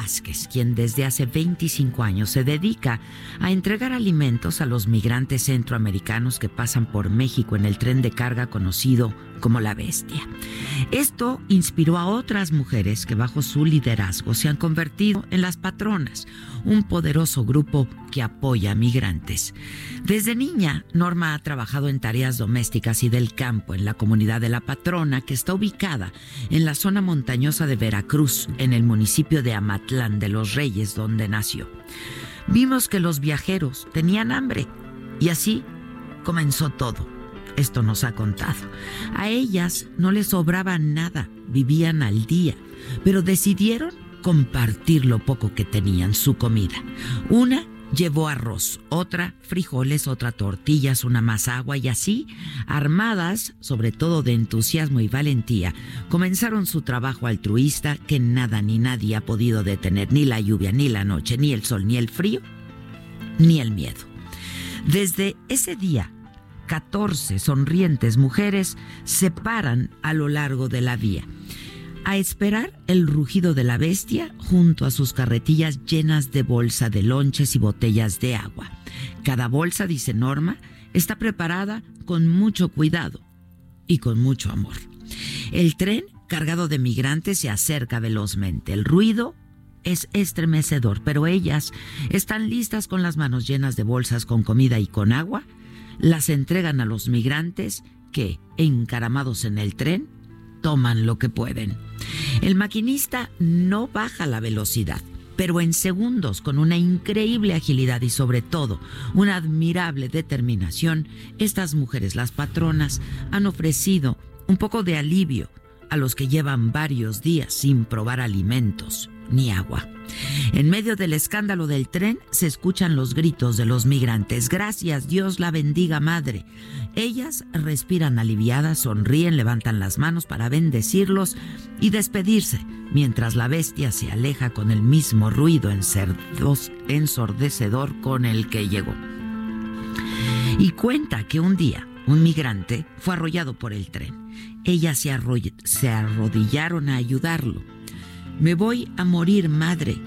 Vázquez, quien desde hace 25 años se dedica a entregar alimentos a los migrantes centroamericanos que pasan por México en el tren de carga conocido como La Bestia. Esto inspiró a otras mujeres que bajo su liderazgo se han convertido en las patronas, un poderoso grupo que apoya a migrantes. Desde niña, Norma ha trabajado en tareas domésticas y del campo en la comunidad de La Patrona, que está ubicada en la zona montañosa de Veracruz, en el municipio de Amatlán de los Reyes, donde nació. Vimos que los viajeros tenían hambre y así comenzó todo. Esto nos ha contado. A ellas no les sobraba nada, vivían al día, pero decidieron compartir lo poco que tenían, su comida. Una llevó arroz, otra frijoles, otra tortillas, una más agua y así, armadas sobre todo de entusiasmo y valentía, comenzaron su trabajo altruista que nada ni nadie ha podido detener, ni la lluvia, ni la noche, ni el sol, ni el frío, ni el miedo. Desde ese día, 14 sonrientes mujeres se paran a lo largo de la vía a esperar el rugido de la bestia junto a sus carretillas llenas de bolsa de lonches y botellas de agua. Cada bolsa, dice Norma, está preparada con mucho cuidado y con mucho amor. El tren cargado de migrantes se acerca velozmente. El ruido es estremecedor, pero ellas están listas con las manos llenas de bolsas con comida y con agua. Las entregan a los migrantes que, encaramados en el tren, toman lo que pueden. El maquinista no baja la velocidad, pero en segundos, con una increíble agilidad y sobre todo una admirable determinación, estas mujeres, las patronas, han ofrecido un poco de alivio a los que llevan varios días sin probar alimentos ni agua. En medio del escándalo del tren se escuchan los gritos de los migrantes. Gracias, Dios la bendiga, madre. Ellas respiran aliviadas, sonríen, levantan las manos para bendecirlos y despedirse, mientras la bestia se aleja con el mismo ruido ensordecedor con el que llegó. Y cuenta que un día un migrante fue arrollado por el tren. Ellas se, se arrodillaron a ayudarlo. Me voy a morir, madre,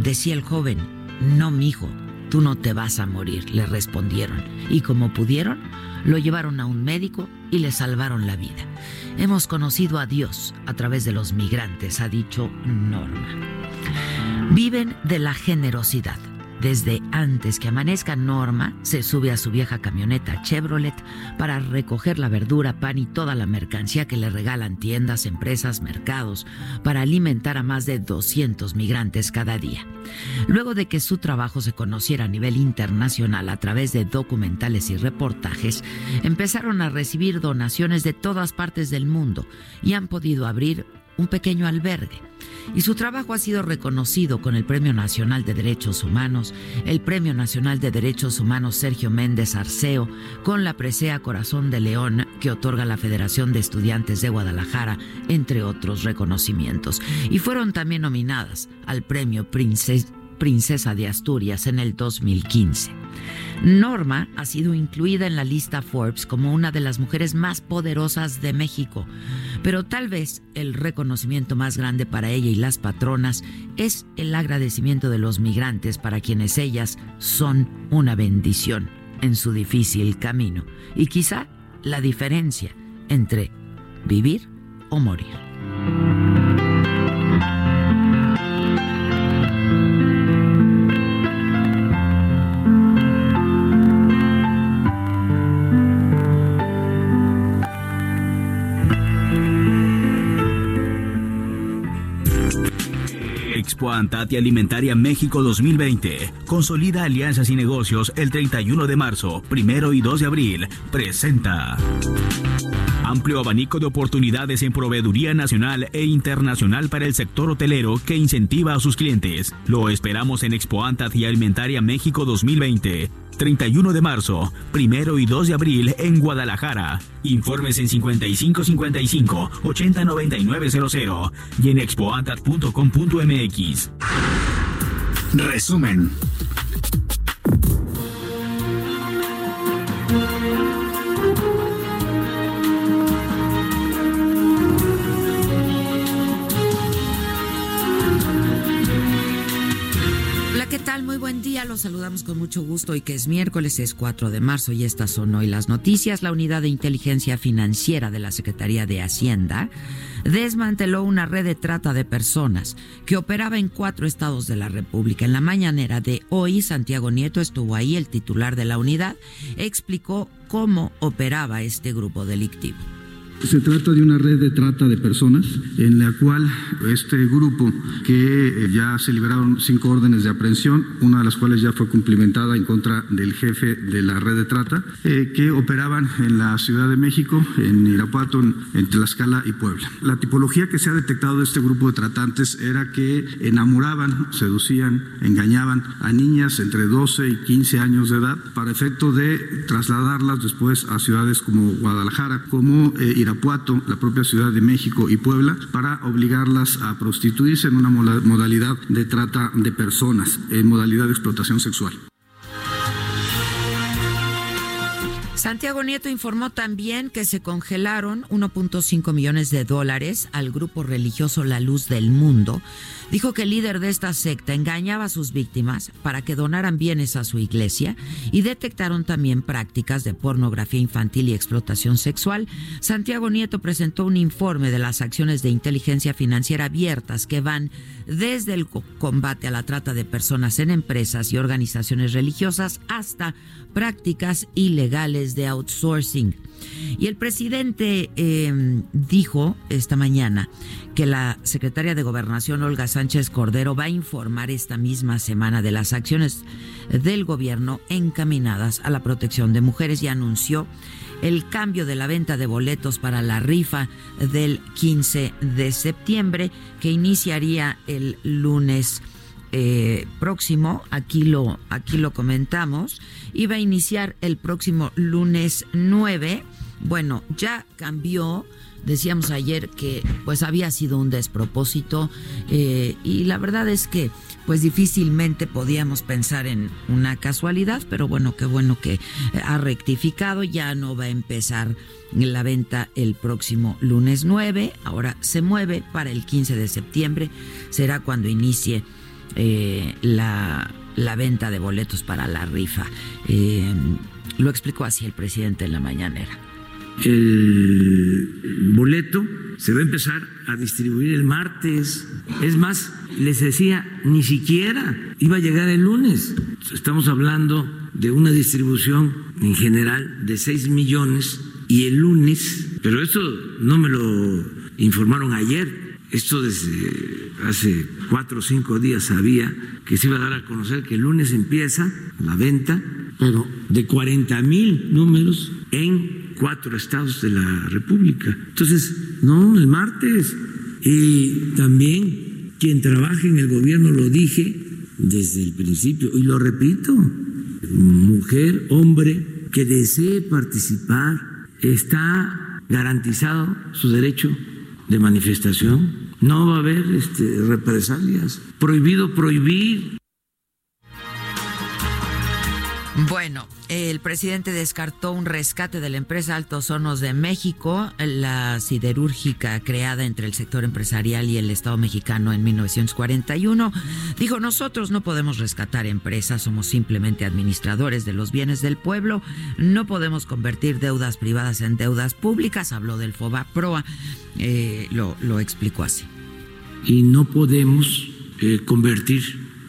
decía el joven. No, mijo, tú no te vas a morir, le respondieron. Y como pudieron, lo llevaron a un médico y le salvaron la vida. Hemos conocido a Dios a través de los migrantes, ha dicho Norma. Viven de la generosidad. Desde antes que amanezca, Norma se sube a su vieja camioneta Chevrolet para recoger la verdura, pan y toda la mercancía que le regalan tiendas, empresas, mercados, para alimentar a más de 200 migrantes cada día. Luego de que su trabajo se conociera a nivel internacional a través de documentales y reportajes, empezaron a recibir donaciones de todas partes del mundo y han podido abrir un pequeño albergue. Y su trabajo ha sido reconocido con el Premio Nacional de Derechos Humanos, el Premio Nacional de Derechos Humanos Sergio Méndez Arceo, con la presea Corazón de León que otorga la Federación de Estudiantes de Guadalajara, entre otros reconocimientos. Y fueron también nominadas al Premio Princesa de Asturias en el 2015. Norma ha sido incluida en la lista Forbes como una de las mujeres más poderosas de México, pero tal vez el reconocimiento más grande para ella y las patronas es el agradecimiento de los migrantes para quienes ellas son una bendición en su difícil camino y quizá la diferencia entre vivir o morir. Expo Antati Alimentaria México 2020. Consolida alianzas y negocios el 31 de marzo, primero y 2 de abril. Presenta. Amplio abanico de oportunidades en proveeduría nacional e internacional para el sector hotelero que incentiva a sus clientes. Lo esperamos en Expo Antati Alimentaria México 2020. 31 de marzo, primero y 2 de abril en Guadalajara. Informes en 5555 809900 y en expoantat.com.mx. Resumen. Buen día, los saludamos con mucho gusto y que es miércoles, es 4 de marzo y estas son hoy las noticias. La Unidad de Inteligencia Financiera de la Secretaría de Hacienda desmanteló una red de trata de personas que operaba en cuatro estados de la República. En la mañanera de hoy, Santiago Nieto estuvo ahí, el titular de la unidad, explicó cómo operaba este grupo delictivo. Se trata de una red de trata de personas en la cual este grupo, que eh, ya se liberaron cinco órdenes de aprehensión, una de las cuales ya fue cumplimentada en contra del jefe de la red de trata, eh, que operaban en la Ciudad de México, en Irapuato, en Tlaxcala y Puebla. La tipología que se ha detectado de este grupo de tratantes era que enamoraban, seducían, engañaban a niñas entre 12 y 15 años de edad para efecto de trasladarlas después a ciudades como Guadalajara, como eh, Irapuato, la propia Ciudad de México y Puebla para obligarlas a prostituirse en una modalidad de trata de personas, en modalidad de explotación sexual. Santiago Nieto informó también que se congelaron 1.5 millones de dólares al grupo religioso La Luz del Mundo. Dijo que el líder de esta secta engañaba a sus víctimas para que donaran bienes a su iglesia y detectaron también prácticas de pornografía infantil y explotación sexual. Santiago Nieto presentó un informe de las acciones de inteligencia financiera abiertas que van desde el combate a la trata de personas en empresas y organizaciones religiosas hasta prácticas ilegales de outsourcing. Y el presidente em, dijo esta mañana que la secretaria de Gobernación, Olga Sánchez Cordero, va a informar esta misma semana de las acciones del gobierno encaminadas a la protección de mujeres y anunció el cambio de la venta de boletos para la rifa del 15 de septiembre que iniciaría el lunes eh, próximo, aquí lo, aquí lo comentamos, iba a iniciar el próximo lunes 9. Bueno, ya cambió. Decíamos ayer que pues había sido un despropósito eh, y la verdad es que pues difícilmente podíamos pensar en una casualidad, pero bueno, qué bueno que ha rectificado, ya no va a empezar la venta el próximo lunes 9, ahora se mueve para el 15 de septiembre, será cuando inicie eh, la, venta de boletos para la rifa. Eh, lo explicó así el presidente en la mañanera. El boleto se va a empezar a distribuir el martes. Es más, les decía, ni siquiera iba a llegar el lunes. Estamos hablando de una distribución en general de 6 millones y el lunes, pero esto no me lo informaron ayer, esto desde hace cuatro o cinco días sabía que se iba a dar a conocer que el lunes empieza la venta, pero de 40 mil números en cuatro estados de la República. Entonces, no, el martes, Y también quien trabaje en el gobierno, lo dije desde el principio, y lo repito, mujer, hombre, que desee participar, está garantizado su derecho de manifestación. No va a haber este, represalias. Prohibido prohibir. Bueno, el presidente descartó un rescate de la empresa Altos Hornos de México, la siderúrgica creada entre el sector empresarial y el Estado mexicano en 1941. Dijo, nosotros no podemos rescatar empresas, somos simplemente administradores de los bienes del pueblo, no podemos convertir deudas privadas en deudas públicas, habló del FOBA PROA, eh, lo, explicó así. Y no podemos eh, convertir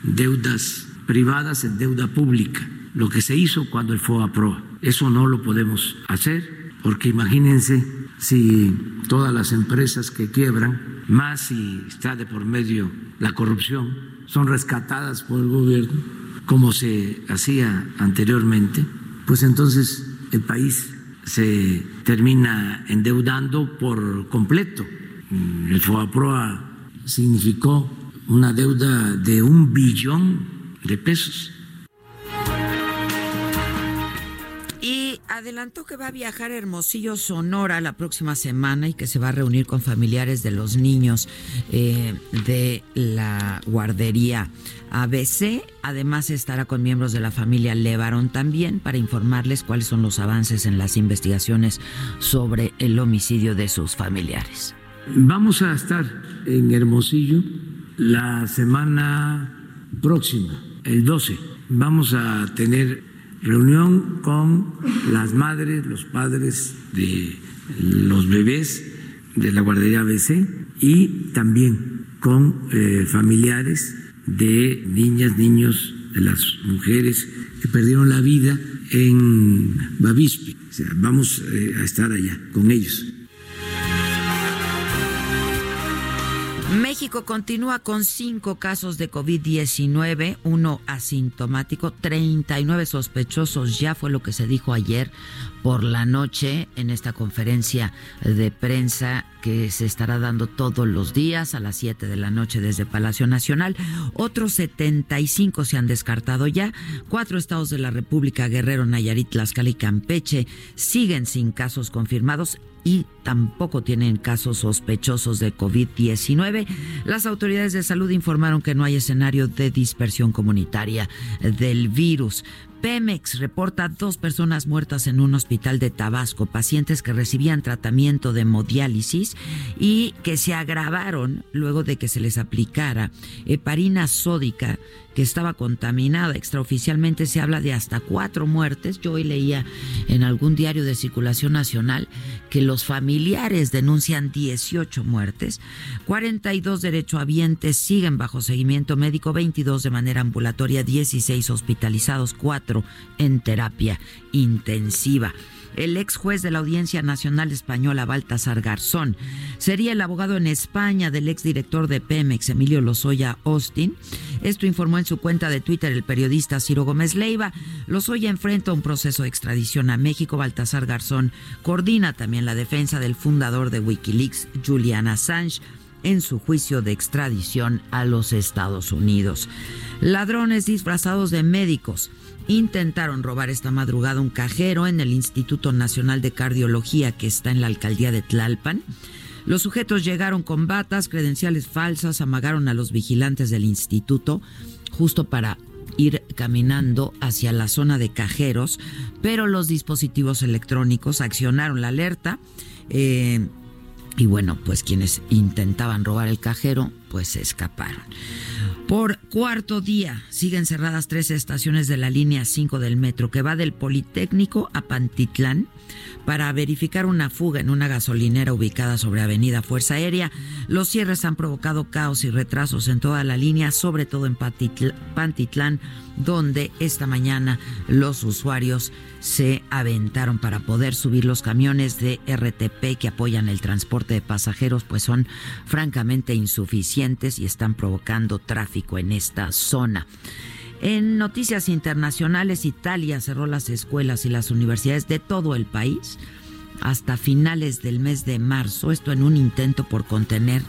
deudas privadas en deuda pública lo que se hizo cuando el FOA Pro. Eso no lo podemos hacer porque imagínense si todas las empresas que quiebran, más si está de por medio la corrupción, son rescatadas por el gobierno, como se hacía anteriormente, pues entonces el país se termina endeudando por completo. El FOAPROA significó una deuda de un billón de pesos adelantó que va a viajar a Hermosillo, Sonora la próxima semana y que se va a reunir con familiares de los niños eh, de la guardería ABC. Además estará con miembros de la familia Levarón también para informarles cuáles son los avances en las investigaciones sobre el homicidio de sus familiares. Vamos a estar en Hermosillo la semana próxima, el 12. Vamos a tener reunión con las madres, los padres de los bebés de la guardería ABC y también con eh, familiares de niñas, niños, de las mujeres que perdieron la vida en Bavispe. O sea, vamos eh, a estar allá con ellos. México continúa con cinco casos de COVID-19, uno asintomático, 39 sospechosos, ya fue lo que se dijo ayer por la noche en esta conferencia de prensa que se estará dando todos los días a las 7 de la noche desde Palacio Nacional. Otros 75 se han descartado ya. Cuatro estados de la República, Guerrero, Nayarit, Tlaxcala y Campeche, siguen sin casos confirmados y tampoco tienen casos sospechosos de COVID-19. Las autoridades de salud informaron que no hay escenario de dispersión comunitaria del virus. Pemex reporta dos personas muertas en un hospital de Tabasco, pacientes que recibían tratamiento de hemodiálisis y que se agravaron luego de que se les aplicara heparina sódica que estaba contaminada. Extraoficialmente se habla de hasta cuatro muertes. Yo hoy leía en algún diario de circulación nacional que los familiares denuncian 18 muertes, 42 derechohabientes siguen bajo seguimiento médico, 22 de manera ambulatoria, 16 hospitalizados, 4 en terapia intensiva el ex juez de la Audiencia Nacional Española, Baltasar Garzón. Sería el abogado en España del ex director de Pemex, Emilio Lozoya Austin. Esto informó en su cuenta de Twitter el periodista Ciro Gómez Leiva. Lozoya enfrenta un proceso de extradición a México. Baltasar Garzón coordina también la defensa del fundador de Wikileaks, Julian Assange en su juicio de extradición a los Estados Unidos. Ladrones disfrazados de médicos intentaron robar esta madrugada un cajero en el Instituto Nacional de Cardiología que está en la alcaldía de Tlalpan. Los sujetos llegaron con batas, credenciales falsas, amagaron a los vigilantes del instituto justo para ir caminando hacia la zona de cajeros, pero los dispositivos electrónicos accionaron la alerta. Eh, y bueno, pues quienes intentaban robar el cajero, pues se escaparon. Por cuarto día siguen cerradas tres estaciones de la línea 5 del metro que va del Politécnico a Pantitlán para verificar una fuga en una gasolinera ubicada sobre Avenida Fuerza Aérea. Los cierres han provocado caos y retrasos en toda la línea, sobre todo en Pantitlán, donde esta mañana los usuarios se aventaron para poder subir los camiones de RTP que apoyan el transporte de pasajeros, pues son francamente insuficientes y están provocando tráfico en esta zona. En noticias internacionales, Italia cerró las escuelas y las universidades de todo el país hasta finales del mes de marzo, esto en un intento por contener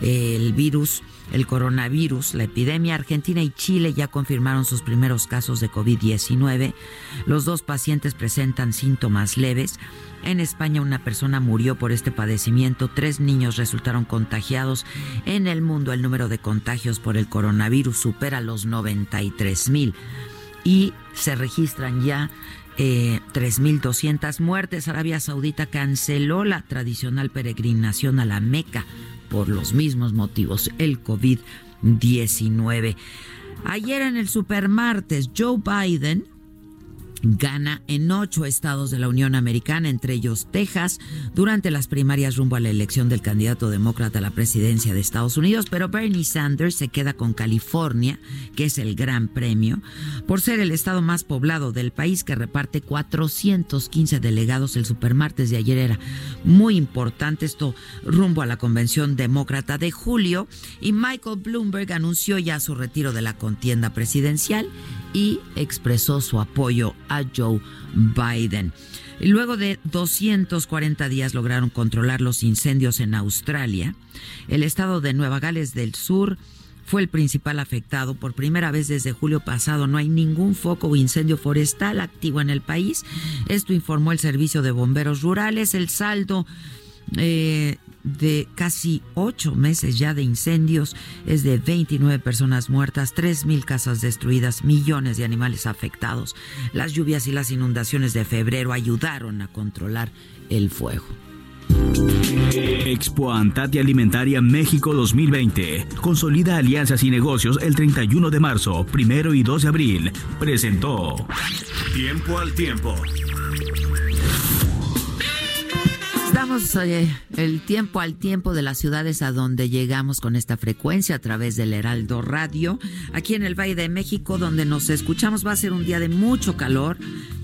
eh, el virus, el coronavirus, la epidemia. Argentina y Chile ya confirmaron sus primeros casos de COVID-19. Los dos pacientes presentan síntomas leves. En España una persona murió por este padecimiento, tres niños resultaron contagiados. En el mundo el número de contagios por el coronavirus supera los 93 mil y se registran ya eh, 3.200 muertes. Arabia Saudita canceló la tradicional peregrinación a la Meca por los mismos motivos, el COVID-19. Ayer en el supermartes, Joe Biden gana en ocho estados de la Unión Americana, entre ellos Texas, durante las primarias rumbo a la elección del candidato demócrata a la presidencia de Estados Unidos, pero Bernie Sanders se queda con California, que es el gran premio, por ser el estado más poblado del país que reparte 415 delegados. El supermartes de ayer era muy importante, esto rumbo a la convención demócrata de julio, y Michael Bloomberg anunció ya su retiro de la contienda presidencial y expresó su apoyo a Joe Biden. Luego de 240 días lograron controlar los incendios en Australia. El estado de Nueva Gales del Sur fue el principal afectado. Por primera vez desde julio pasado no hay ningún foco o incendio forestal activo en el país. Esto informó el Servicio de Bomberos Rurales. El saldo eh, de casi ocho meses ya de incendios, es de 29 personas muertas, 3.000 casas destruidas, millones de animales afectados. Las lluvias y las inundaciones de febrero ayudaron a controlar el fuego. Expo Antati Alimentaria México 2020. Consolida alianzas y negocios el 31 de marzo, primero y 2 de abril. Presentó Tiempo al Tiempo. Damos eh, el tiempo al tiempo de las ciudades a donde llegamos con esta frecuencia a través del Heraldo Radio. Aquí en el Valle de México, donde nos escuchamos, va a ser un día de mucho calor.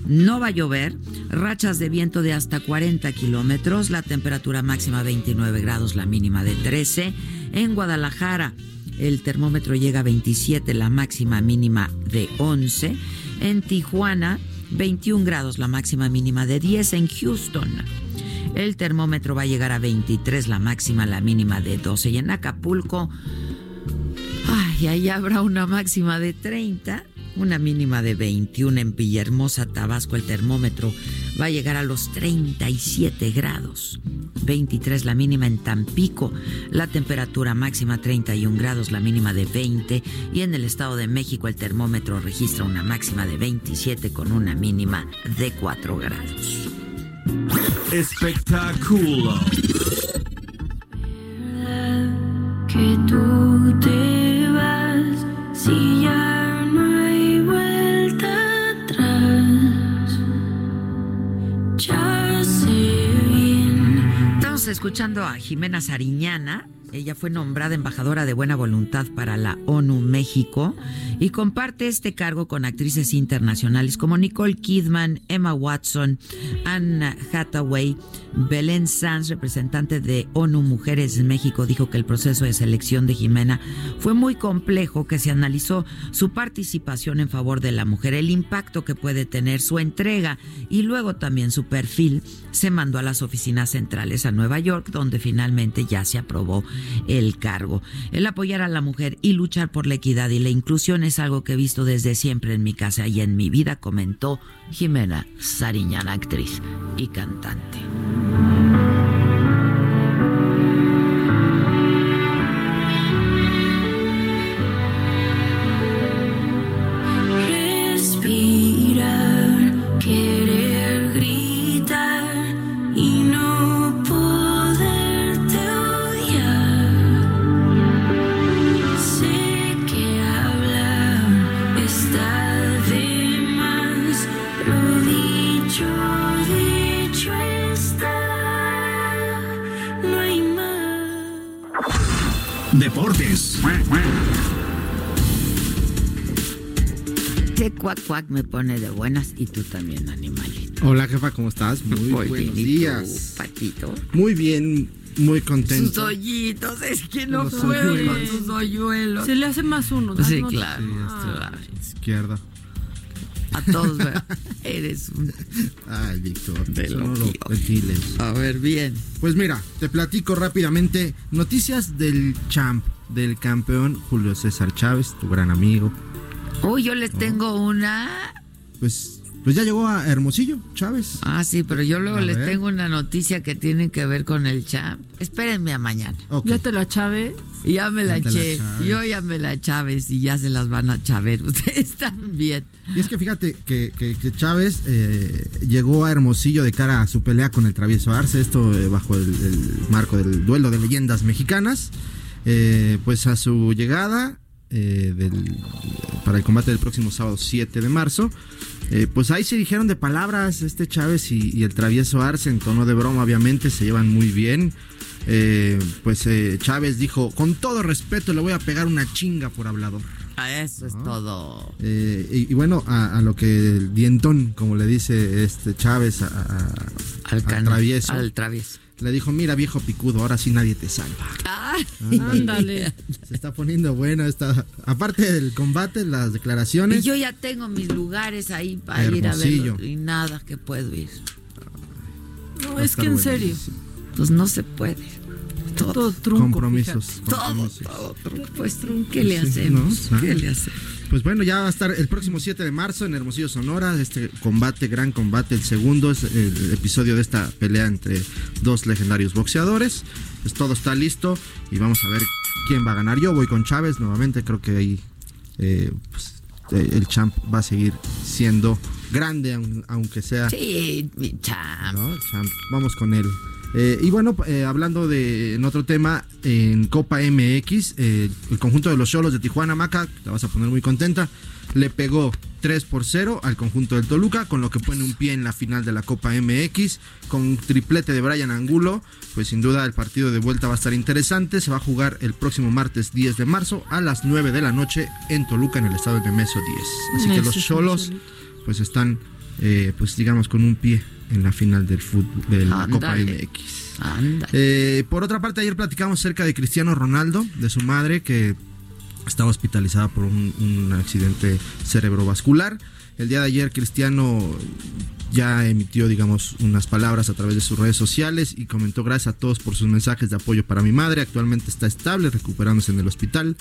No va a llover, rachas de viento de hasta 40 kilómetros, la temperatura máxima 29 grados, la mínima de 13. En Guadalajara, el termómetro llega a 27, la máxima mínima de 11. En Tijuana, 21 grados, la máxima mínima de 10. En Houston, el termómetro va a llegar a 23, la máxima, la mínima de 12. Y en Acapulco, ay, ahí habrá una máxima de 30, una mínima de 21. En Villahermosa, Tabasco, el termómetro va a llegar a los 37 grados. 23 la mínima en Tampico, la temperatura máxima 31 grados, la mínima de 20 y en el Estado de México el termómetro registra una máxima de 27 con una mínima de 4 grados. Espectáculo. Que tú te vas si ya no hay vuelta atrás. Ya sé bien. Estamos escuchando a Jimena Sariñana. Ella fue nombrada embajadora de buena voluntad para la ONU México y comparte este cargo con actrices internacionales como Nicole Kidman, Emma Watson, Anne Hathaway. Belén Sanz, representante de ONU Mujeres México, dijo que el proceso de selección de Jimena fue muy complejo, que se analizó su participación en favor de la mujer, el impacto que puede tener su entrega y luego también su perfil. Se mandó a las oficinas centrales a Nueva York, donde finalmente ya se aprobó el cargo. El apoyar a la mujer y luchar por la equidad y la inclusión es algo que he visto desde siempre en mi casa y en mi vida, comentó Jimena Sariñana, actriz y cantante. Deportes. Qué cuac cuac me pone de buenas y tú también, animalito. Hola jefa, ¿cómo estás? Muy, Muy buenos bien, ¿y tú, días. Patito. Muy bien, muy Sus contento. hoyitos, es que no puedo con sus hoyuelos. Se le hace más uno. Sí, claro. Sí, izquierda. A todos, ¿verdad? Eres un... Ay, Víctor, eso lo. A ver, bien. Pues mira, te platico rápidamente noticias del champ, del campeón Julio César Chávez, tu gran amigo. Uy, yo les tengo una... Pues, pues ya llegó a Hermosillo, Chávez. Ah, sí, pero yo luego A les ver. tengo una noticia que tiene que ver con el champ. Espérenme a mañana. Ok. Ya te la chave. Y Ya me la eché. Chávez. Yo ya me la Chávez y ya se las van a chaver. Ustedes también. Y es que fíjate que, que- que Chávez eh, llegó a Hermosillo de cara a su pelea con el travieso Arce, esto eh, bajo el, el marco del duelo de leyendas mexicanas. Eh, pues a su llegada eh, del- para el combate del próximo sábado 7 de marzo, eh, pues ahí se dijeron de palabras este Chávez y, y el travieso Arce en tono de broma, obviamente se llevan muy bien. Eh, pues eh, Chávez dijo, con todo respeto le voy a pegar una chinga por hablador. A eso es todo. Eh, y, y bueno, a, a lo que el dientón, como le dice este Chávez a, a- Al, al travieso, Al travieso. Le dijo, mira viejo picudo, ahora sí nadie te salva. Ay, Ándale. Se está poniendo bueno esta, aparte del combate, las Y declaraciones. yo ya tengo mis lugares ahí para ir a verlo. Y nada que puedo ir. No, es que en serio. Pues no se puede. Todo. Todo trunco. Compromisos. Todo, todo. Pues, ¿qué le Sí, hacemos? ¿no? ¿Qué Ah. le hacemos? Pues bueno, ya va a estar el próximo 7 de marzo en Hermosillo, Sonora. Este combate, gran combate, el segundo es el episodio de esta pelea entre dos legendarios boxeadores. Pues todo está listo y vamos a ver quién va a ganar. Yo voy con Chávez nuevamente, creo que ahí eh, pues, eh, el champ va a seguir siendo grande, aun- aunque sea. Sí, mi. Champ, Vamos con él. Eh, y bueno, eh, hablando de en otro tema, en Copa MX, eh, el conjunto de los Cholos de Tijuana, Maca, te vas a poner muy contenta, le pegó 3 por 0 al conjunto del Toluca, con lo que pone un pie en la final de la Copa MX, con un triplete de Brian Angulo, pues sin duda el partido de vuelta va a estar interesante, se va a jugar el próximo martes 10 de marzo a las 9 de la noche en Toluca, en el estado de Nemeso 10. Así que los Cholos pues están, pues digamos, con un pie en la final del fútbol, de la Copa Ándale. MX. Eh, por otra parte, ayer platicamos acerca de Cristiano Ronaldo, de su madre, que estaba hospitalizada por un, un accidente cerebrovascular. El día de ayer, Cristiano ya emitió, digamos, unas palabras a través de sus redes sociales y comentó gracias a todos por sus mensajes de apoyo para mi madre. Actualmente está estable, recuperándose en el hospital.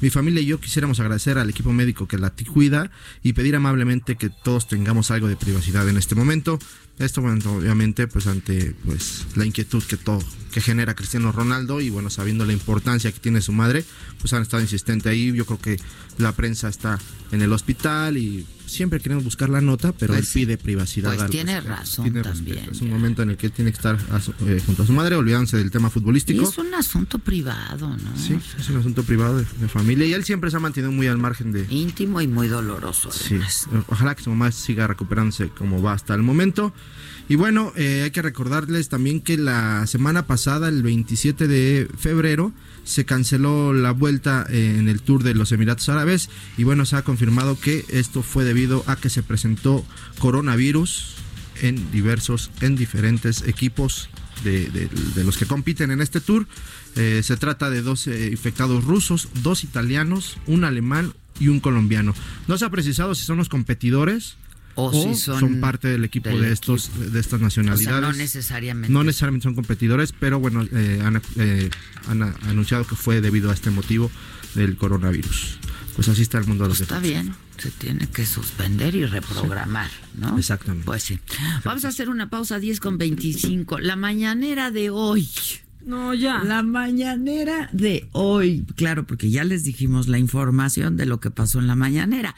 Mi familia y yo quisiéramos agradecer al equipo médico que la cuida y pedir amablemente que todos tengamos algo de privacidad en este momento. Esto, bueno, obviamente, pues ante pues la inquietud que todo que genera Cristiano Ronaldo y bueno, sabiendo la importancia que tiene su madre, pues han estado insistentes ahí. Yo creo que la prensa está en el hospital y siempre queremos buscar la nota, pero Pues él sí. pide privacidad. Pues tiene respecto. razón Tiene también, respecto. Es un momento en el que él tiene que estar a su- eh, junto a su madre, olvidándose del tema Y futbolístico. es un asunto privado, ¿no? Sí, es un asunto privado de, de familia y él siempre se ha mantenido muy al margen de, Íntimo y muy doloroso, Sí, además. ojalá que su mamá siga recuperándose como va hasta el momento. Y bueno, eh, hay que recordarles también que la semana pasada, el 27 de febrero, se canceló la vuelta eh, en el Tour de los Emiratos Árabes y bueno, se ha confirmado que esto fue debido a que se presentó coronavirus en diversos, en diferentes equipos de, los que compiten en este tour. Eh, se trata de dos infectados rusos, dos italianos, un alemán y un colombiano. No se ha precisado si son los competidores O, o si son, parte del equipo del de estos de estas O nacionalidades. sea, no necesariamente. No necesariamente son competidores, pero bueno, eh, han, eh, han anunciado que fue debido a este motivo del coronavirus. Pues así está el mundo de los Pues está bien, se tiene que suspender y reprogramar, ¿no? Exactamente. Pues sí. Vamos a hacer una pausa 10 con 25. La mañanera de hoy. No, ya. La mañanera de hoy. Claro, porque ya les dijimos la información de lo que pasó en la mañanera.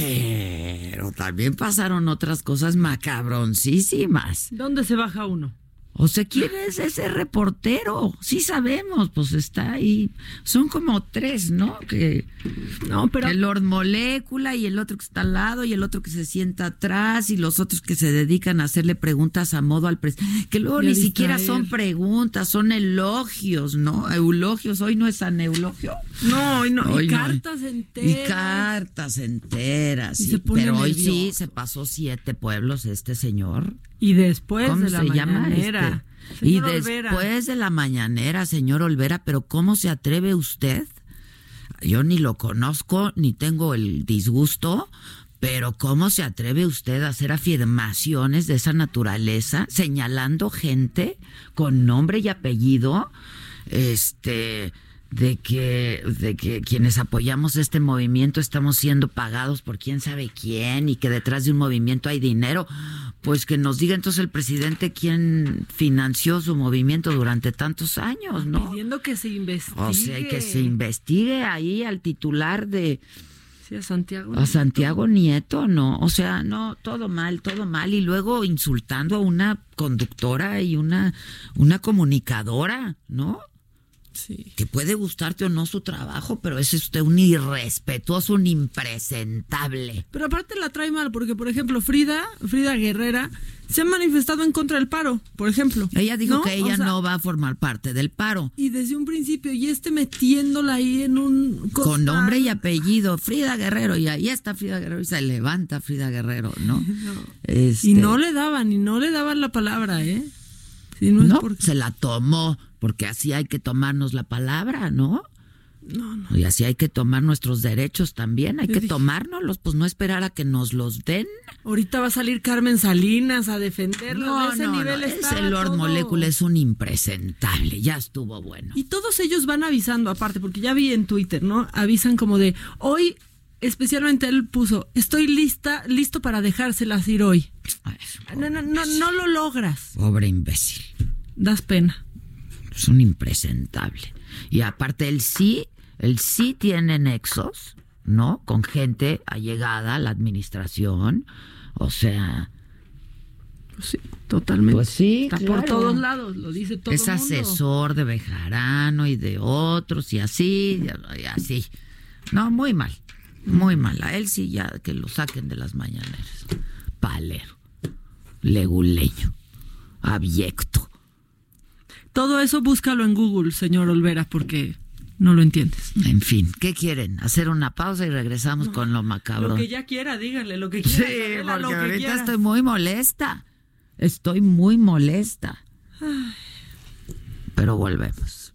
Pero también pasaron otras cosas macabroncísimas. ¿Dónde se baja uno? O sea, ¿quién es ese reportero? Sí sabemos, pues está ahí. Son como tres, ¿no? Que No, pero el Lord Molécula y el otro que está al lado y el otro que se sienta atrás y los otros que se dedican a hacerle preguntas a modo al presidente. Que luego ni siquiera son preguntas, son elogios, ¿no? Eulogios. Hoy no es San Eulogio. no, y, no, Hoy y no. cartas enteras. Y cartas enteras. Y sí. se pone Pero hoy sí se pasó siete pueblos este señor. Y después ¿Cómo de la se llama? mañanera. este? Y Olvera. después de la mañanera, señor Olvera, pero ¿cómo se atreve usted? Yo ni lo conozco, ni tengo el disgusto, Pero ¿cómo se atreve usted a hacer afirmaciones de esa naturaleza señalando gente con nombre y apellido? Este de que de que quienes apoyamos este movimiento estamos siendo pagados por quién sabe quién y que detrás de un movimiento hay dinero, pues que nos diga entonces el presidente quién financió su movimiento durante tantos años, ¿no? Pidiendo que se investigue. O sea, que se investigue ahí al titular de Sí, a Santiago. a Santiago Nieto, ¿no? O sea, no, todo mal, todo mal. Y luego insultando a una conductora y una, una comunicadora, ¿no? Sí. Que puede gustarte o no su trabajo, pero es usted un irrespetuoso, un impresentable. Pero aparte la trae mal, porque por ejemplo, Frida, Frida Guerrera, se ha manifestado en contra del paro, por ejemplo. Ella dijo ¿no? que ella O sea, no va a formar parte del paro. Y desde un principio, y este metiéndola ahí en un... Con nombre y apellido, Frida Guerrero, y ahí está Frida Guerrero, y se levanta Frida Guerrero, ¿no? Este, Y no le daban, y no le daban la palabra, ¿eh? No, es no, porque... se la tomó, porque así hay que tomarnos la palabra, ¿no? No, no. Y así hay que tomar nuestros derechos también, hay que dije- tomárnoslos, pues no esperar a que nos los den. Ahorita va a salir Carmen Salinas a defenderla. No, ese no, nivel no, ese Lord todo. Molecula es un impresentable, ya estuvo bueno. Y todos ellos van avisando, aparte, porque ya vi en Twitter, ¿no? Avisan como de, hoy, especialmente él puso, estoy lista, listo para dejárselas ir hoy. Ay, No, no, no, no lo logras. Pobre imbécil. Das pena. Es un impresentable. Y aparte, él sí, él sí tiene nexos, ¿no? Con gente allegada a la administración. O sea, Pues sí, totalmente. Pues sí, Está claro. por todos lados, lo dice todo es el mundo. asesor de Bejarano y de otros y así, y así. No, muy mal, muy mal. A él sí ya que lo saquen de las mañaneras. Palero, leguleño, abyecto. Todo eso búscalo en Google, señor Olvera, porque no lo entiendes. En fin, ¿qué quieren? Hacer una pausa y regresamos con lo macabro. Lo que ya quiera, díganle, lo que Sí, quiera. Adela, porque lo que ahorita quiera. estoy muy molesta. Estoy muy molesta. Pero volvemos.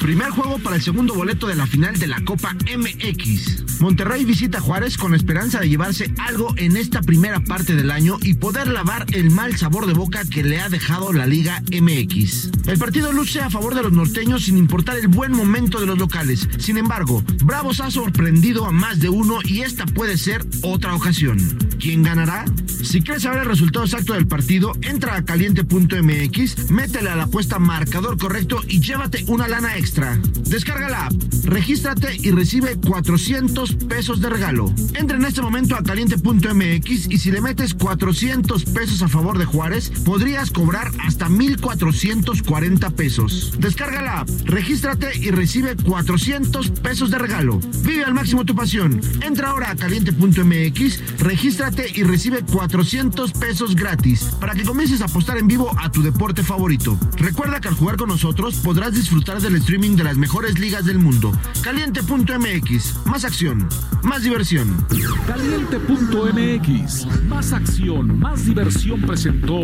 Primer juego para el segundo boleto de la final de la Copa MX. Monterrey visita Juárez con la esperanza de llevarse algo en esta primera parte del año y poder lavar el mal sabor de boca que le ha dejado la Liga MX. El partido luce a favor de los norteños sin importar el buen momento de los locales. Sin embargo, Bravos ha sorprendido a más de uno y esta puede ser otra ocasión. ¿Quién ganará? Si quieres saber el resultado exacto del partido, entra a caliente.mx, métele a la apuesta marcador correcto y llévate una lana extra. Descarga la app, regístrate y recibe 400 pesos de regalo. Entra en este momento a caliente.mx y si le metes 400 pesos a favor de Juárez, podrías cobrar hasta 1440 pesos. Descarga la app, regístrate y recibe 400 pesos de regalo. Vive al máximo tu pasión. Entra ahora a caliente.mx, regístrate y recibe 400 pesos gratis para que comiences a apostar en vivo a tu deporte favorito. Recuerda que al jugar con nosotros podrás disfrutar del streaming de las mejores ligas del mundo. Caliente.mx, más acción, más diversión. Caliente.mx, más acción, más diversión presentó.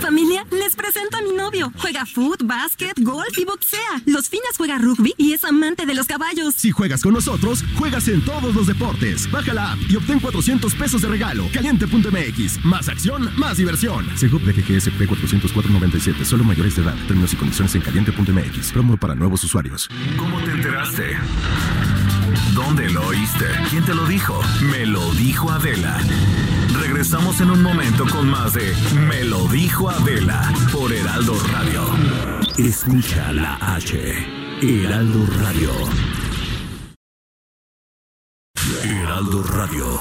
Familia, les presento a mi novio. Juega foot, básquet, golf y boxea. Los fines juega rugby y es amante de los caballos. Si juegas con nosotros, juegas en todos los deportes. Baja la app y obtén 400 pesos de regalo. Caliente.mx. Más acción, más diversión. Seguro de GGSP 404.97. Solo mayores de edad. Términos y condiciones en caliente.mx. Promo para nuevos usuarios. ¿Cómo te enteraste? ¿Dónde lo oíste? ¿Quién te lo dijo? Me lo dijo Adela. Regresamos en un momento con más de Me lo dijo Adela por Heraldo Radio. Escucha la H. Heraldo Radio. Heraldo Radio.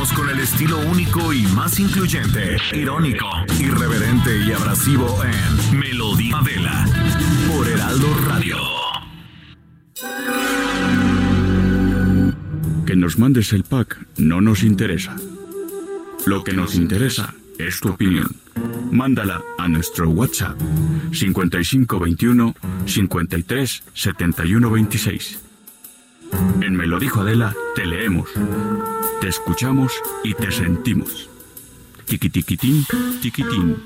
Con el estilo único y más incluyente, irónico, irreverente y abrasivo en Me lo dijo Adela por Heraldo Radio. Que nos mandes el pack no nos interesa. Lo que nos interesa es tu opinión. Mándala a nuestro WhatsApp 5521 53 71 26. En Me dijo Adela, te leemos, te escuchamos y te sentimos. Tiquitiquitín, tiquitín.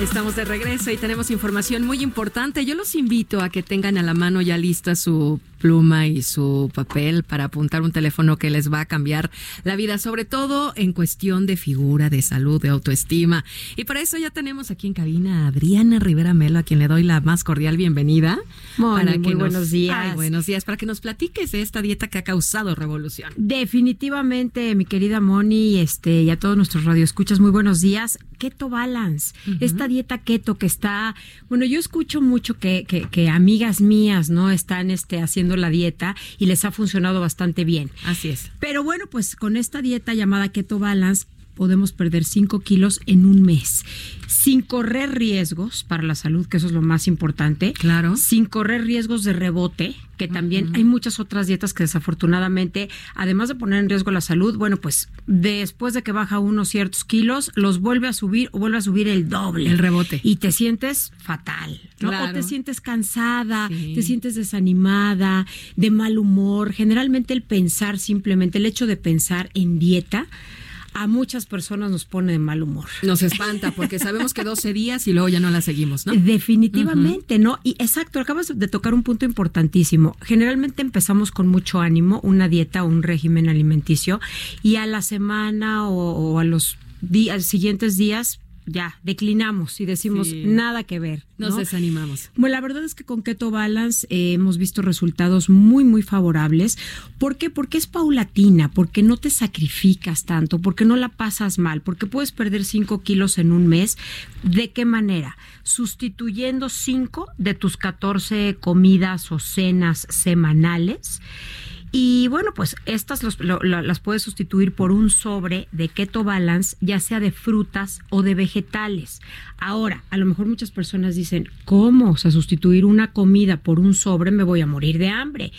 Estamos de regreso y tenemos información muy importante. Yo los invito a que tengan a la mano ya lista su pluma y su papel para apuntar un teléfono que les va a cambiar la vida, sobre todo en cuestión de figura, de salud, de autoestima. Y para eso ya tenemos aquí en cabina a Adriana Rivera Melo, a quien le doy la más cordial bienvenida. Moni, para muy nos- buenos días. Ay, buenos días, para que nos platiques de esta dieta que ha causado revolución. Definitivamente, mi querida Moni, este, y a todos nuestros radioescuchas, muy buenos días. Keto Balance, esta dieta keto que está, bueno, yo escucho mucho que, que, que amigas mías, ¿no? Están este, haciendo la dieta y les ha funcionado bastante bien. Así es. Pero bueno, pues con esta dieta llamada Keto Balance podemos perder 5 kilos en un mes, sin correr riesgos para la salud, que eso es lo más importante. Claro. Sin correr riesgos de rebote, que también hay muchas otras dietas que desafortunadamente, además de poner en riesgo la salud, bueno, pues después de que baja uno ciertos kilos, los vuelve a subir o vuelve a subir el doble. El rebote. Y te sientes fatal, ¿no? O Claro. te sientes cansada, Sí. te sientes desanimada, de mal humor. Generalmente el pensar simplemente, el hecho de pensar en dieta, a muchas personas nos pone de mal humor. Nos espanta porque sabemos que 12 días y luego ya no la seguimos, ¿no? Definitivamente, ¿no? Y exacto, acabas de tocar un punto importantísimo. Generalmente empezamos con mucho ánimo, una dieta o un régimen alimenticio, y a la semana o, o a los días, siguientes días ya declinamos y decimos Sí. nada que ver. Nos ¿no? desanimamos. Bueno, la verdad es que con Keto Balance eh, hemos visto resultados muy, muy favorables. ¿Por qué? Porque es paulatina, porque no te sacrificas tanto, porque no la pasas mal, porque puedes perder 5 kilos en un mes. ¿De qué manera? Sustituyendo 5 de tus 14 comidas o cenas semanales. Y bueno, pues estas los- lo- las puedes sustituir por un sobre de Keto Balance, ya sea de frutas o de vegetales. Ahora, a lo mejor muchas personas dicen, ¿cómo? O sea, sustituir una comida por un sobre me voy a morir de hambre.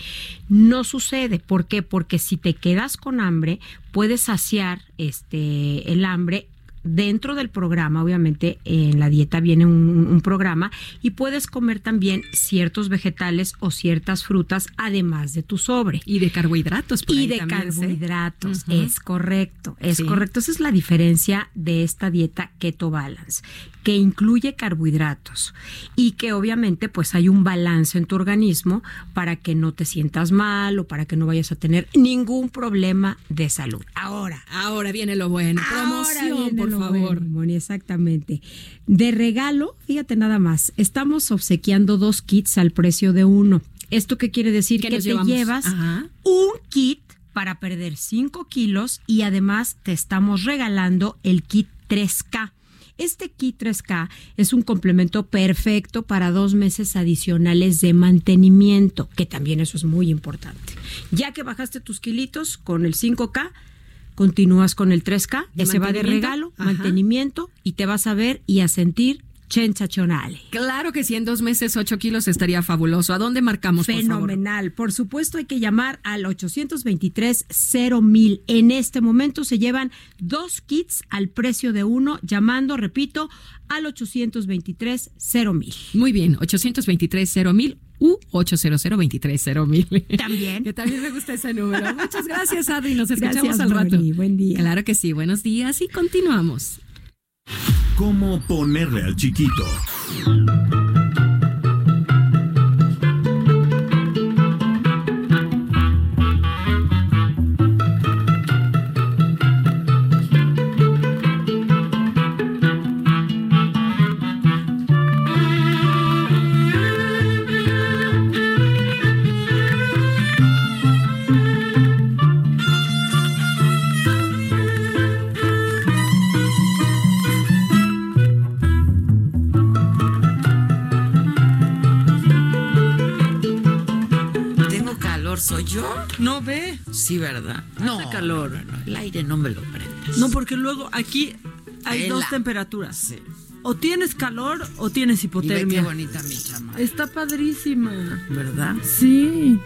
No sucede. ¿Por qué? Porque si te quedas con hambre, puedes saciar este el hambre Dentro del programa, obviamente, en la dieta viene un, un programa y puedes comer también ciertos vegetales o ciertas frutas, además de tu sobre. Y de carbohidratos. por Y ahí de también, ¿sí? carbohidratos, es correcto, es Sí. correcto. Esa es la diferencia de esta dieta Keto Balance, que incluye carbohidratos y que obviamente pues hay un balance en tu organismo para que no te sientas mal o para que no vayas a tener ningún problema de salud. Ahora, Ahora viene lo bueno. Promoción, por favor. bueno, Moni, exactamente. De regalo, fíjate nada más, estamos obsequiando dos kits al precio de uno. ¿Esto qué quiere decir? ¿Qué que te llevamos? llevas Ajá. un kit para perder 5 kilos y además te estamos regalando el kit 3K. Este kit 3K es un complemento perfecto para dos meses adicionales de mantenimiento, que también eso es muy importante. Ya que bajaste tus kilitos con el 5K, continúas con el 3K, ¿De ese va de regalo, Ajá. mantenimiento, y te vas a ver y a sentir sensacional. Claro que sí, en dos meses, ocho kilos estaría fabuloso. ¿A dónde marcamos, por favor? Fenomenal. Por, supuesto, hay que llamar al 823-0000. En este momento se llevan dos kits al precio de uno, llamando, repito, al 823-0000. Muy bien, 823-0000 u 800-230-0000. También. Que también me gusta ese número. Muchas gracias, Adri. Nos Gracias, escuchamos al rato. Moni. Buen día. Claro que sí. Buenos días y continuamos. ¿Cómo ponerle al chiquito? No ve. Sí, ¿verdad? No, calor. no, no, el aire no me lo prendas. No, porque luego aquí hay dos temperaturas. O tienes calor o tienes Y ve qué hipotermia. bonita mi chama. Está padrísima. ¿Verdad? Sí.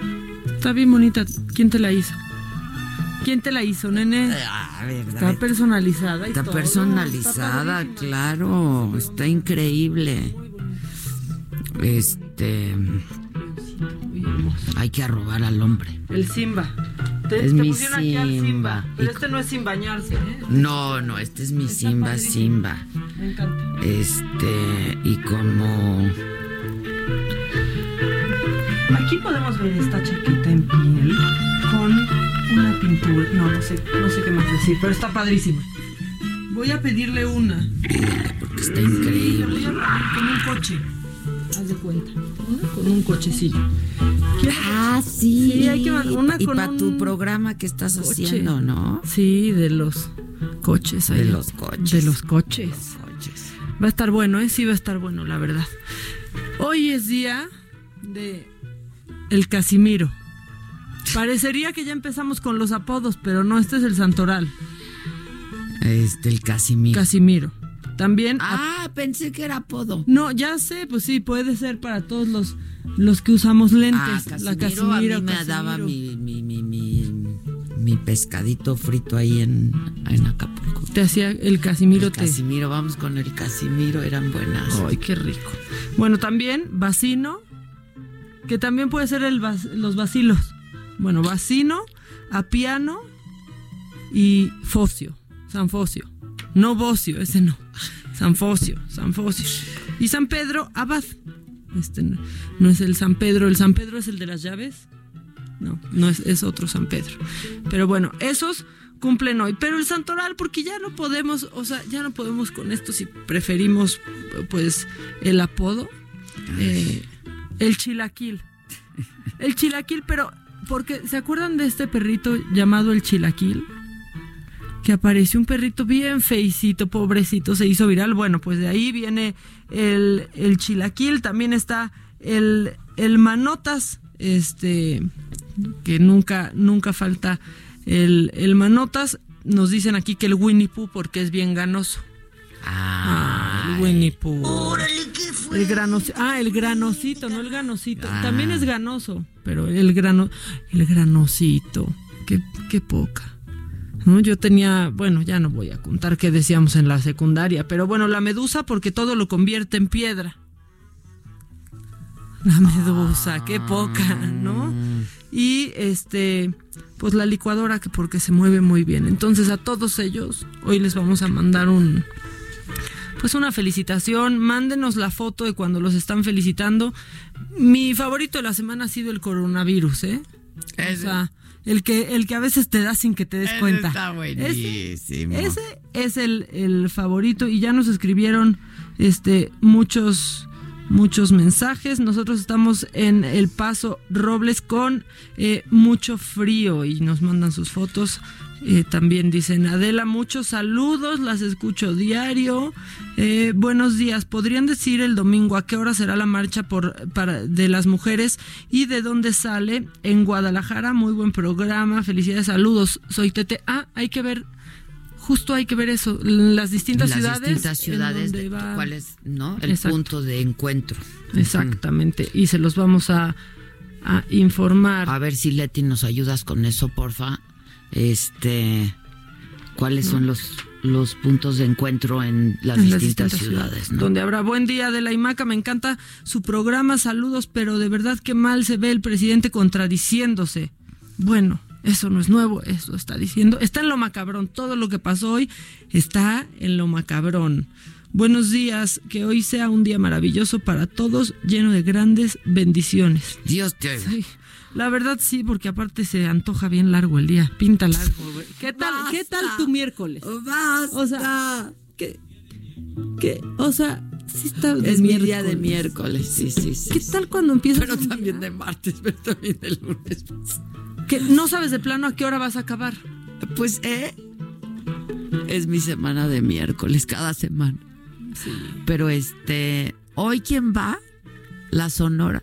Está bien bonita. ¿Quién te la hizo? ¿Quién te la hizo, nene? Ah, verdad. Está personalizada y Está todo, personalizada, está claro. Está increíble. Este. Hay que arrobar al hombre. El Simba. Te, Es te mi pusieron aquí al Simba. Pero Y- este no es sin bañarse, ¿eh? No, no, este es mi Simba, Simba. Me encanta. Este, y como Aquí podemos ver esta chaqueta en piel con una pintura. No, no sé, no sé qué más decir, pero está padrísima. Voy a pedirle una. porque está increíble. Voy a con un coche. Haz de cuenta. Una con un cochecillo. Ah, sí. Sí, hay que una y con para tu programa que estás coche. haciendo, ¿no? Sí, de los coches. De ahí. los coches. De los coches. Va a estar bueno, ¿eh? Sí va a estar bueno, la verdad. Hoy es día de el Casimiro. Parecería que ya empezamos con los apodos, pero no, este es el Santoral. Este, el Casimiro. Casimiro. También. Ah, pensé que era apodo. No, ya sé, pues sí, puede ser para todos los, los que usamos lentes. Ah, la Casimiro, a mí me daba mi, mi, mi, mi, mi pescadito frito ahí en, en Acapulco. Te hacía el Casimiro. El te- Casimiro, vamos con el Casimiro, eran buenas. Ay, qué rico. Bueno, también vacino, que también puede ser el los vacilos. Bueno, vacino, apiano y focio, San Focio. No bocio, ese no. San Focio, San Focio. Y San Pedro, abad. Este no, no es el San Pedro, el San Pedro es el de las llaves. No, no es, es otro San Pedro. Pero bueno, esos cumplen hoy. Pero el santoral, porque ya no podemos, o sea, ya no podemos con esto si preferimos, pues, el apodo. eh, el chilaquil. El chilaquil, pero, porque, ¿se acuerdan de este perrito llamado el chilaquil? Que apareció un perrito bien feicito, pobrecito, se hizo viral. Bueno, pues de ahí viene el, el chilaquil. También está el, el manotas, este, que nunca, nunca falta el, el manotas. Nos dicen aquí que el Winnie Pooh porque es bien ganoso. Ah, el Winnie Pooh. El granos, ah, el granosito, no el ganosito. Ah. También es ganoso, pero el grano, el granosito. Qué, qué poca. ¿No? Yo tenía, bueno, ya no voy a contar qué decíamos en la secundaria, pero bueno, la medusa porque todo lo convierte en piedra. La medusa, qué poca, ¿no? Y este, pues la licuadora que porque se mueve muy bien. Entonces a todos ellos hoy les vamos a mandar un pues una felicitación, mándenos la foto de cuando los están felicitando. Mi favorito de la semana ha sido el coronavirus, ¿eh? O sea, el que, el que a veces te da sin que te des cuenta. está buenísimo. Ese, ese es el, el favorito y ya nos escribieron este muchos muchos mensajes. Nosotros estamos en El Paso Robles con eh, mucho frío y nos mandan sus fotos. Eh, también dicen Adela, muchos saludos, las escucho diario. Eh, buenos días. ¿Podrían decir el domingo a qué hora será la marcha por, para, de las mujeres y de dónde sale? En Guadalajara, muy buen programa. Felicidades, saludos. Soy Tete. Ah, hay que ver, justo hay que ver eso. Las distintas Las ciudades. distintas ciudades, de- va- cuál es, ¿no? El Exacto. punto de encuentro. Exactamente. Y se los vamos a, a informar. A ver si Leti nos ayudas con eso, porfa. Este, ¿cuáles son los los puntos de encuentro en las en distintas, ciudades? ¿no? Donde habrá buen día de la IMACA. Me encanta su programa. Saludos, pero de verdad que mal se ve el presidente contradiciéndose. Bueno, eso no es nuevo, eso está diciendo. Está en lo macabrón. Todo lo que pasó hoy está en lo macabrón. Buenos días, que hoy sea un día maravilloso para todos, lleno de grandes bendiciones. Dios te oiga. Sí, la verdad sí, porque aparte se antoja bien largo el día. Pinta largo, güey. ¿Qué tal, ¿qué tal tu miércoles? O sea, ¿qué, qué? O sea, sí está de Es mi día de miércoles. sí, sí, sí. ¿Qué tal cuando empiezas Pero también día? de martes, pero también de lunes. Que no sabes de plano a qué hora vas a acabar. Pues, ¿eh? Es mi semana de miércoles, cada semana. Pero este, ¿hoy quién va? La Sonora.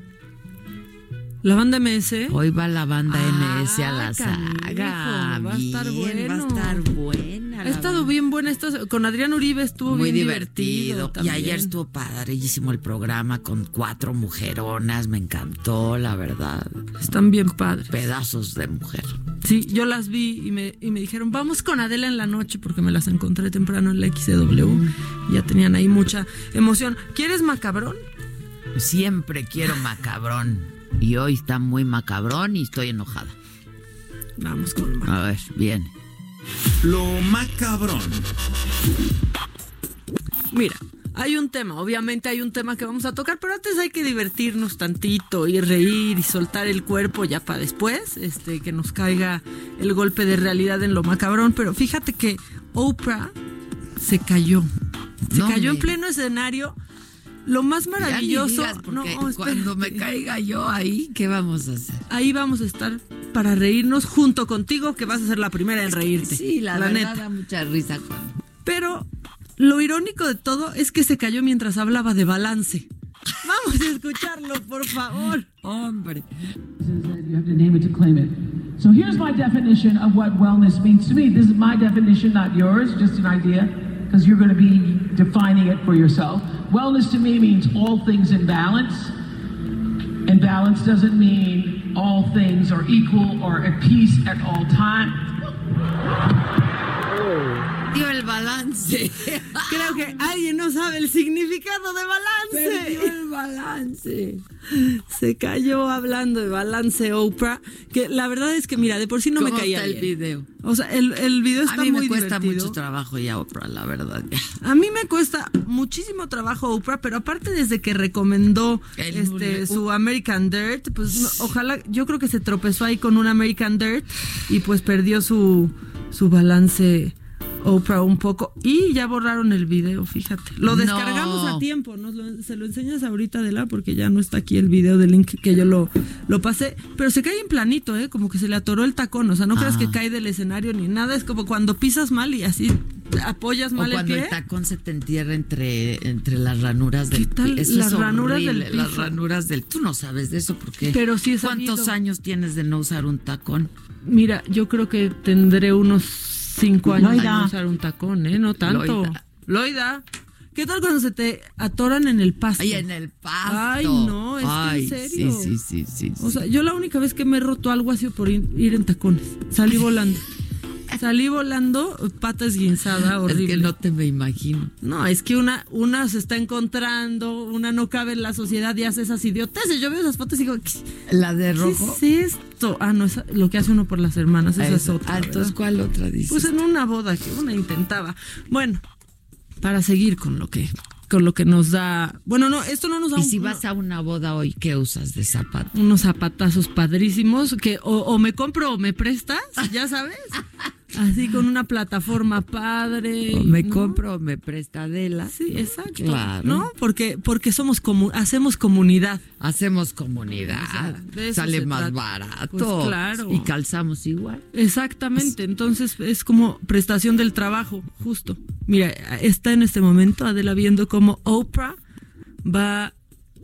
La banda MS. Hoy va la banda MS a la Ah, saga. va a estar Bien, Va a bueno. estar buena. Ha estado bien buena. Esta, con Adrián Uribe estuvo muy bien divertido. divertido. y ayer estuvo padrísimo el programa con cuatro mujeronas. Me encantó, la verdad. Están bien padres. Pedazos de mujer. Sí, yo las vi y me, y me dijeron, vamos con Adela en la noche porque me las encontré temprano en la XCW. Y ya tenían ahí mucha emoción. ¿Quieres macabrón? Siempre quiero macabrón. Y hoy está muy macabrón y estoy enojada. Vamos con el A ver, bien. Lo macabrón. Mira, hay un tema, obviamente hay un tema que vamos a tocar, pero antes hay que divertirnos tantito y reír y soltar el cuerpo ya para después, este, que nos caiga el golpe de realidad en lo macabrón. Pero fíjate que Oprah se cayó. Se No cayó en pleno escenario. Lo más Ya ni maravilloso. digas, no, espérate. cuando me caiga yo ahí, ¿qué vamos a hacer? Ahí vamos a estar para reírnos junto contigo, que vas a ser la primera en reírte. Sí, la, verdad neta. da mucha risa cuando. Pero lo irónico de todo es que se cayó mientras hablaba de balance. Vamos a escucharlo, por favor. Hombre. You have to name it to claim it. So here's my definition of what wellness means to me. This is my definition, not yours, just an idea, because you're going to be defining it for yourself. Wellness to me means all things in balance. And balance doesn't mean all things are equal or at peace at all times. Oh. Dio el balance. Creo que alguien no sabe el significado de balance. Perdió el balance. Se cayó hablando de balance Oprah, que la verdad es que mira, de por sí no me ¿Cómo caía está el bien. video? O sea, el, el video está a mí muy me cuesta divertido. mucho trabajo ya Oprah, la verdad. A mí me cuesta muchísimo trabajo Oprah, pero aparte desde que recomendó El este su American Dirt, pues no, ojalá, yo creo que se tropezó ahí con un American Dirt y pues perdió su, su balance Oprah un poco y ya borraron el video, fíjate. Lo No. descargamos a tiempo, nos lo- se lo enseñas ahorita de la porque ya no está aquí el video del link que yo lo, lo pasé, pero se cae en planito, eh, como que se le atoró el tacón, o sea, no creas Ah. que cae del escenario ni nada, es como cuando pisas mal y así apoyas O mal el cuando pie. el tacón se te entierra entre, entre las ranuras del tal pie. Eso las es ranuras horrible, del Las ranuras del... Tú no sabes de eso porque... Pero sí he ¿Cuántos sabido. años tienes de no usar un tacón? Mira, yo creo que tendré unos cinco años Loida. de usar un tacón, ¿eh? No tanto. Loida. Loida. ¿Qué tal cuando se te atoran en el pasto? Ay, en el pasto. Ay, no, es que Ay, en serio. Sí, sí, sí, sí. O sea, yo la única vez que me he roto algo ha sido por ir, ir en tacones. Salí volando. Salí volando, pata esguinzada, horrible. Es que no te me imagino. No, es que una, una se está encontrando, una no cabe en la sociedad y hace esas idioteces. Yo veo esas fotos y digo, ¿qué, ¿La de rojo? ¿qué es esto? Ah, no, esa- lo que hace uno por las hermanas, esa es Eso. otra. Ah, entonces. ¿cuál otra dices? Pues en una boda que una intentaba. Bueno, para seguir con lo que con lo que nos da. Bueno, no, esto no nos da Y un- si vas a una boda hoy, ¿qué usas de zapato? unos zapatazos padrísimos que o, o me compro o me prestas, ya sabes. Así con una plataforma padre. O me ¿no? compro me presta Adela. Sí, exacto. Claro. ¿No? Porque porque somos comu- hacemos comunidad. Hacemos comunidad. O sea, Sale más trata. barato. Pues claro. Y calzamos igual. Exactamente, entonces es como prestación del trabajo, justo. Mira, está en este momento Adela viendo cómo Oprah va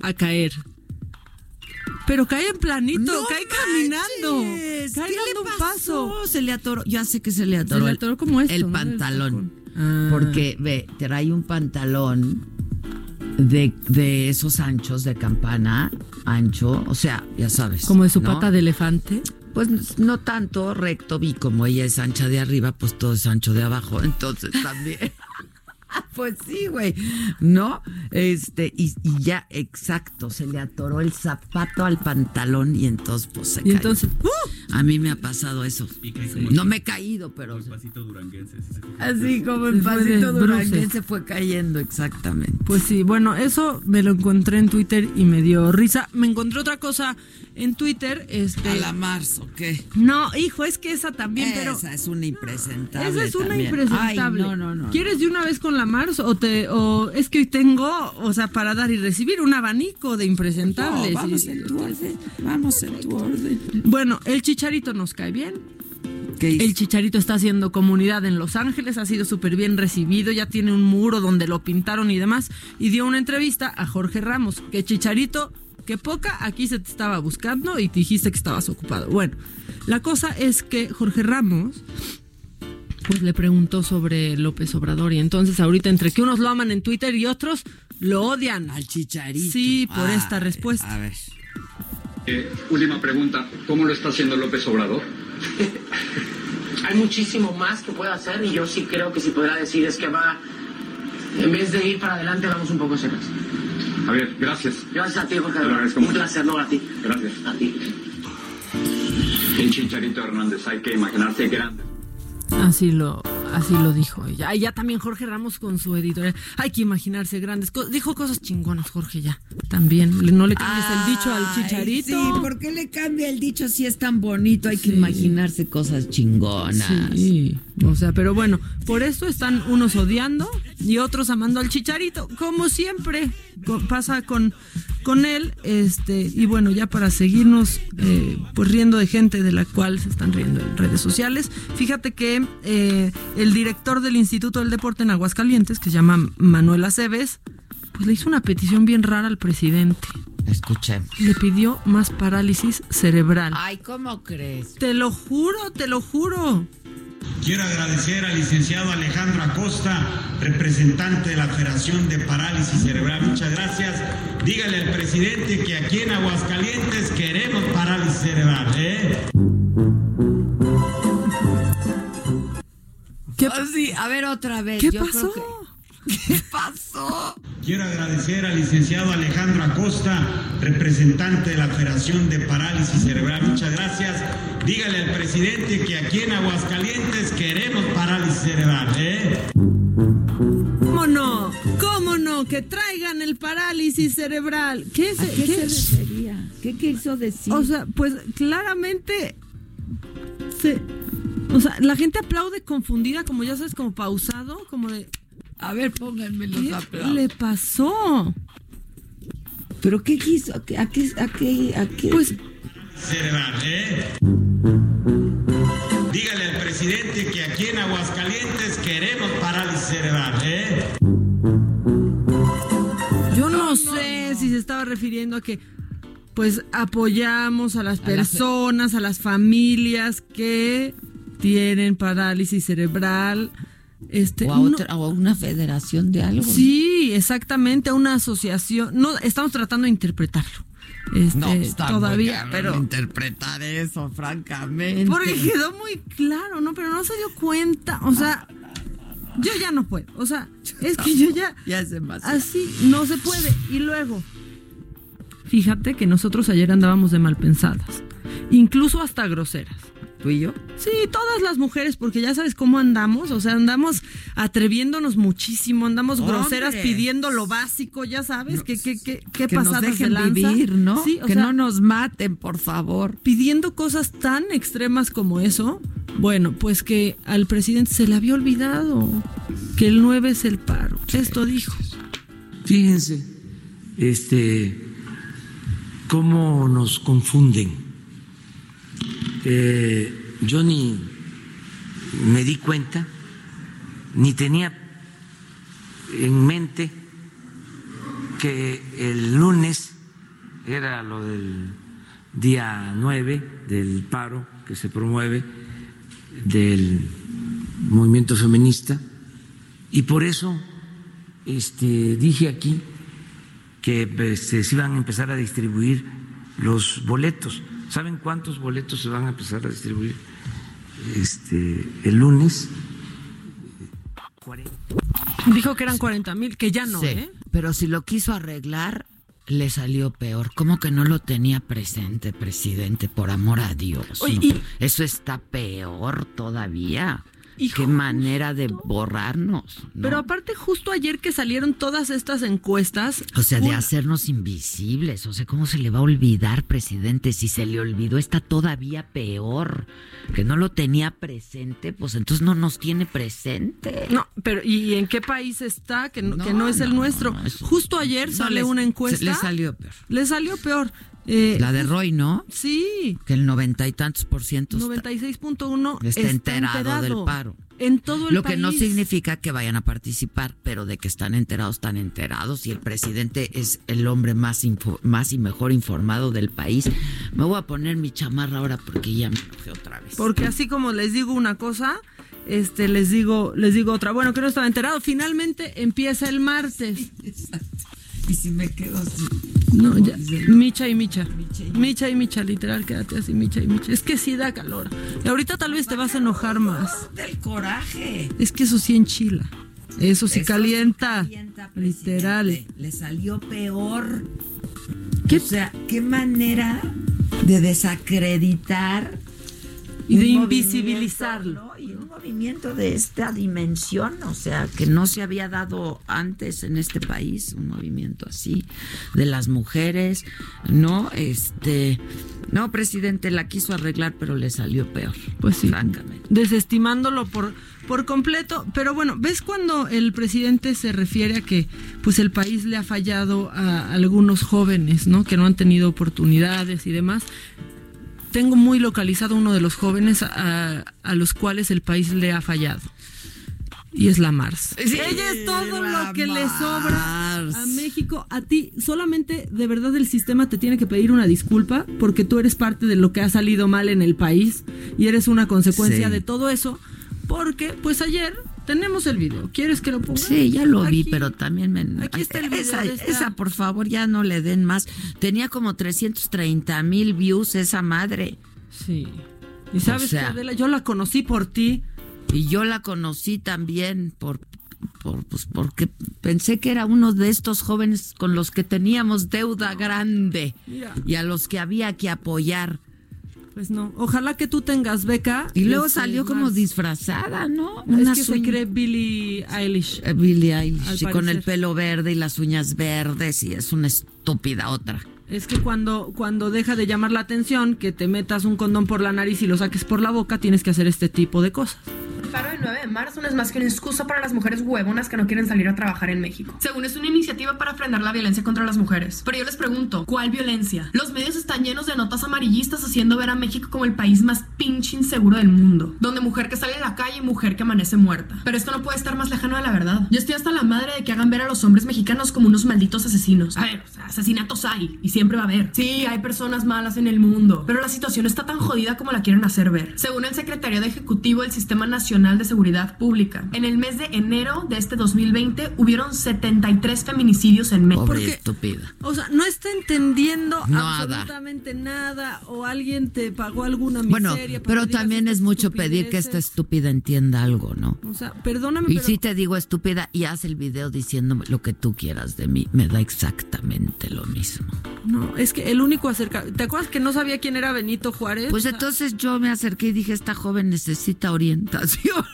a caer. Pero cae en planito, ¡No cae caminando, manches! cae ¿Qué dando le un paso. Se le atoró. Ya sé que se le Se atoró. le el- atoró como esto, El pantalón. Ah. Porque, ve, trae un pantalón de, de esos anchos de campana, ancho. O sea, ya sabes. Como de su ¿no? pata de elefante. Pues no tanto recto, vi como ella es ancha de arriba, pues todo es ancho de abajo, entonces también. Pues sí, güey. ¿No? Este, y, y ya, exacto, se le atoró el zapato al pantalón y entonces pues se Y cayó. entonces, ¡uh! A mí me ha pasado eso. No me he caído, pero... Así como el Se fue de pasito duranguense fue cayendo, exactamente. Pues sí, bueno, eso me lo encontré en Twitter y me dio risa. Me encontré otra cosa en Twitter, este ¿A la Mars o qué? No, hijo, es que esa también, pero Esa es una impresentable Esa es una también. impresentable. Ay, no, no, no. ¿Quieres de una vez con la Mars o te o es que hoy tengo, o sea, para dar y recibir un abanico de impresentables? No, vamos Y- en tu orden, vamos en tu orden. Bueno, el Chicharito nos cae bien. El Chicharito está haciendo comunidad en Los Ángeles, ha sido súper bien recibido, ya tiene un muro donde lo pintaron y demás, y dio una entrevista a Jorge Ramos, que Chicharito, que poca, aquí se te estaba buscando y te dijiste que estabas ocupado. Bueno, la cosa es que Jorge Ramos, pues le preguntó sobre López Obrador, y entonces ahorita entre que unos lo aman en Twitter y otros lo odian. Al Chicharito. Sí, por esta respuesta. A ver. Eh, última pregunta, ¿cómo lo está haciendo López Obrador? Hay muchísimo más que puede hacer y yo sí creo que si podrá decir es que va, en vez de ir para adelante, vamos un poco hacia atrás. Javier, gracias. Gracias a ti, Jorge. Te lo agradezco Un mucho. placer, no a ti. Gracias. A ti. El Chicharito Hernández, hay que imaginarse grande. Así lo, Así lo dijo ella. Y ya también Jorge Ramos con su editorial. Hay que imaginarse grandes. Dijo cosas chingonas, Jorge, ya. También. No le cambies el dicho al chicharito. Sí, ¿por qué le cambia el dicho si es tan bonito? Hay que imaginarse cosas chingonas. Sí, o sea, pero bueno, por esto están unos odiando y otros amando al chicharito, como siempre pasa con, con él. Este, y bueno, ya para seguirnos eh, pues riendo de gente de la cual se están riendo en redes sociales, fíjate que eh, el director del Instituto del Deporte en Aguascalientes, que se llama Manuel Aceves, pues le hizo una petición bien rara al presidente. Escuchemos. Le pidió más parálisis cerebral. Ay, ¿cómo crees? Te lo juro, te lo juro. Quiero agradecer al licenciado Alejandro Acosta, representante de la Federación de Parálisis Cerebral. Muchas gracias. Dígale al presidente que aquí en Aguascalientes queremos parálisis cerebral. ¿eh? ¿Qué sí, a ver otra vez. ¿Qué Yo pasó? creo que- ¿Qué pasó? Quiero agradecer al licenciado Alejandro Acosta, representante de la Federación de Parálisis Cerebral. Muchas gracias. Dígale al presidente que aquí en Aguascalientes queremos parálisis cerebral. ¿eh? ¿Cómo no? ¿Cómo no? Que traigan el parálisis cerebral. ¿Qué, ¿A se, qué qué- se refería? ¿Qué quiso decir? O sea, pues claramente se- o sea, la gente aplaude confundida, como ya sabes, como pausado, como de A ver, pónganme los ¿qué aplausos. le pasó? ¿Pero qué quiso? ¿A qué? ¿A qué? ¿A qué? a qué? Pues Cerebral. ¿eh? Dígale al presidente que aquí en Aguascalientes queremos parálisis cerebral. ¿eh? yo no, sé si se estaba refiriendo a que pues apoyamos a las A las- personas, a las familias que tienen parálisis cerebral. Este, o, a no- otra, o a una federación de algo. Sí, exactamente, una asociación. No, estamos tratando de interpretarlo. Este, No, está muy todavía, pero interpretar eso, francamente. porque quedó muy claro, ¿no? Pero no se dio cuenta, o sea, yo ya no puedo, o sea, es que yo ya Ya es así no se puede. Y luego, fíjate que nosotros ayer andábamos de mal pensadas, incluso hasta groseras. ¿Tú y yo? Sí, todas las mujeres, porque ya sabes cómo andamos, o sea, andamos atreviéndonos muchísimo, andamos groseras pidiendo lo básico, ya sabes, que qué qué qué que nos de dejen lanza. vivir, ¿no? Sí, que sea, no nos maten, por favor. pidiendo cosas tan extremas como eso. Bueno, pues que al presidente se le había olvidado que el 9 es el paro. Esto dijo. Fíjense, este, cómo nos confunden. Eh, yo ni me di cuenta, ni tenía en mente que el lunes era lo del día 9 del paro que se promueve del movimiento feminista y por eso este, dije aquí que este, se iban a empezar a distribuir los boletos. ¿Saben cuántos boletos se van a empezar a distribuir este, el lunes? Dijo que eran 40 mil, que ya no, Sí, ¿eh? Pero si lo quiso arreglar, le salió peor. ¿Cómo que no lo tenía presente, presidente? Por amor a Dios. Oye, No, y- Eso está peor todavía. Qué manera de borrarnos. ¿no? Pero aparte, justo ayer que salieron todas estas encuestas. O sea, de hacernos invisibles. O sea, ¿cómo se le va a olvidar, presidente? Si se le olvidó, está todavía peor. Que no lo tenía presente, pues entonces no nos tiene presente. No, pero ¿y en qué país está? Que no, que no No, es el nuestro. eso- Justo ayer sale les- una encuesta. le salió peor. Le salió peor. Eh, La de Roy, ¿no? Sí. Que el noventa y tantos por ciento está- 96.1 está, enterado, del paro. En todo el Lo país. que no significa que vayan a participar, pero de que están enterados, están enterados. Y el presidente es el hombre más, info- más y mejor informado del país. Me voy a poner mi chamarra ahora porque ya me enojé otra vez. Porque así como les digo una cosa, este les digo, les digo otra. Bueno, que no estaba enterado. Finalmente empieza el martes. Y si me quedo así. No, ya. Micha y Micha. Micha y Micha, literal, quédate así, Micha y Micha. Es que sí da calor. Y ahorita tal vez te vas a enojar más. Del coraje. Es que eso sí enchila. Eso sí Eso calienta. calienta, literal. Le salió peor. O sea, qué manera de desacreditar Y de invisibilizarlo. Un movimiento de esta dimensión, o sea, que no se había dado antes en este país, un movimiento así de las mujeres, no, este, no, presidente la quiso arreglar, pero le salió peor, Pues sí. francamente. desestimándolo por, por completo. Pero bueno, ¿ves cuando el presidente se refiere a que pues el país le ha fallado a algunos jóvenes, ¿no? Que no han tenido oportunidades y demás. Tengo muy localizado uno de los jóvenes a, a los cuales el país le ha fallado. Y es la Mars. Ella es todo lo que le sobra a México. A ti, solamente de verdad el sistema te tiene que pedir una disculpa porque tú eres parte de lo que ha salido mal en el país y eres una consecuencia Sí. de todo eso. Porque, pues ayer tenemos el video. ¿Quieres que lo ponga? Sí, ya lo vi, Aquí. pero también me... Aquí está el video esa, de esta- esa, por favor, ya no le den más. Tenía como 330 mil views esa madre. Sí. Y sabes O sea- Adela, yo la conocí por ti. Y yo la conocí también por, por pues porque pensé que era uno de estos jóvenes con los que teníamos deuda grande Mira. y a los que había que apoyar. Pues no. Ojalá que tú tengas beca. Y luego salió como disfrazada, ¿no? Es Unas que se cree Billie Eilish. eh, Billie Eilish, y con el pelo verde y las uñas verdes y es una estúpida otra. Es que cuando, cuando deja de llamar la atención que te metas un condón por la nariz y lo saques por la boca, tienes que hacer este tipo de cosas. El paro del 9 de marzo no es más que una excusa para las mujeres huevonas que no quieren salir a trabajar en México. Según es una iniciativa para frenar la violencia contra las mujeres. Pero yo les pregunto, ¿cuál violencia? Los medios están llenos de notas amarillistas haciendo ver a México como el país más pinche inseguro del mundo. Donde mujer que sale a la calle y mujer que amanece muerta. Pero esto no puede estar más lejano de la verdad. Yo estoy hasta la madre de que hagan ver a los hombres mexicanos como unos malditos asesinos. A ver, o sea, asesinatos hay y siempre va a haber. Sí, hay personas malas en el mundo. Pero la situación está tan jodida como la quieren hacer ver. Según el secretario de Ejecutivo del Sistema Nacional de Seguridad Pública, en el mes de enero de este 2020 hubieron 73 feminicidios en México. Pobre estúpida. O sea, no está entendiendo Nada. absolutamente nada o alguien te pagó alguna Bueno, miseria. para pero también es mucho pedir que esta estúpida entienda algo, ¿no? O sea, perdóname, Y pero... si te digo estúpida y haz el video diciéndome lo que tú quieras de mí, me da exactamente lo mismo. No, es que el único acerca... ¿Te acuerdas que no sabía quién era Benito Juárez? Pues entonces yo me acerqué y dije, esta joven necesita orientación.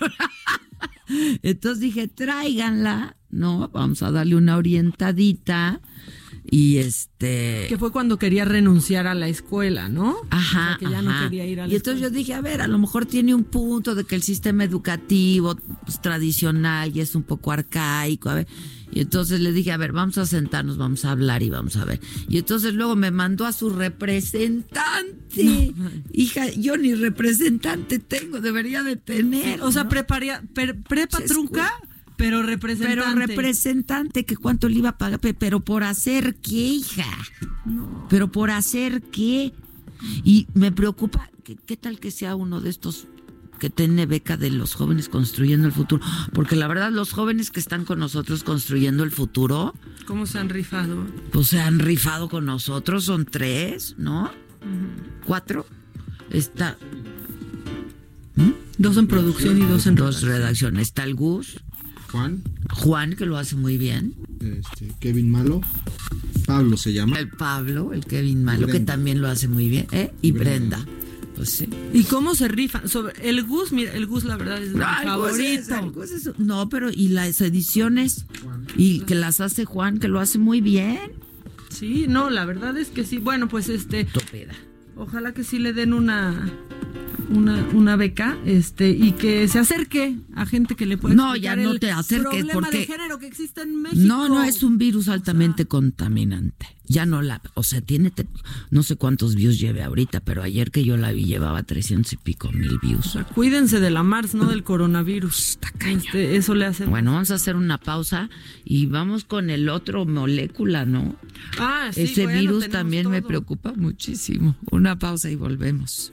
Entonces dije, tráiganla, ¿no? Vamos a darle una orientadita. Y este... Que fue cuando quería renunciar a la escuela, ¿no? Ajá. O sea, que ya no quería ir a la Y entonces yo dije, a ver, a lo mejor tiene un punto de que el sistema educativo pues, tradicional y es un poco arcaico, a ver. Y entonces le dije, a ver, vamos a sentarnos, vamos a hablar y vamos a ver. Y entonces luego me mandó a su representante. Hija, yo ni representante tengo, debería de tener. O sea, ¿no? preparia, per- prepa Se trunca, pero representante. Pero representante, que cuánto le iba a pagar, Pe- pero por hacer qué, hija. Pero por hacer qué. Y me preocupa, ¿qué, qué tal que sea uno de estos que tiene beca de los jóvenes construyendo el futuro? Porque la verdad, los jóvenes que están con nosotros construyendo el futuro, ¿Cómo se han rifado? pues se han rifado con nosotros, son tres, ¿no? Cuatro. Está. Dos en producción y dos en Dos redacción. Está el Gus. Juan, Juan, que lo hace muy bien. este, Kevin Malo, Pablo se llama. El Pablo, el Kevin Malo, que también lo hace muy bien. ¿eh? Y Brenda. Brenda. Pues sí. ¿Y cómo se rifan? Sobre el Gus, mira, el Gus la verdad es mi No, el Gus favorito. es- el Gus es- no, pero y las ediciones y que las hace Juan, que lo hace muy bien. Sí, no, la verdad es que sí. Bueno, pues este, Estúpida. ojalá que sí le den una una, una beca este y que se acerque a gente que le pueda No, ya no el te acerques, porque- de género que existe en México. No, no, es un virus altamente contaminante. Ya no la, o sea, tiene, te- no sé cuántos views lleve ahorita, pero ayer que yo la vi llevaba 300 y pico mil views. Cuídense de la Mars, no del coronavirus. Este, eso le hace. Bueno, vamos a hacer una pausa y vamos con el otro molécula, ¿no? Ah, sí, Ese bueno, virus también me preocupa muchísimo. Una pausa y volvemos.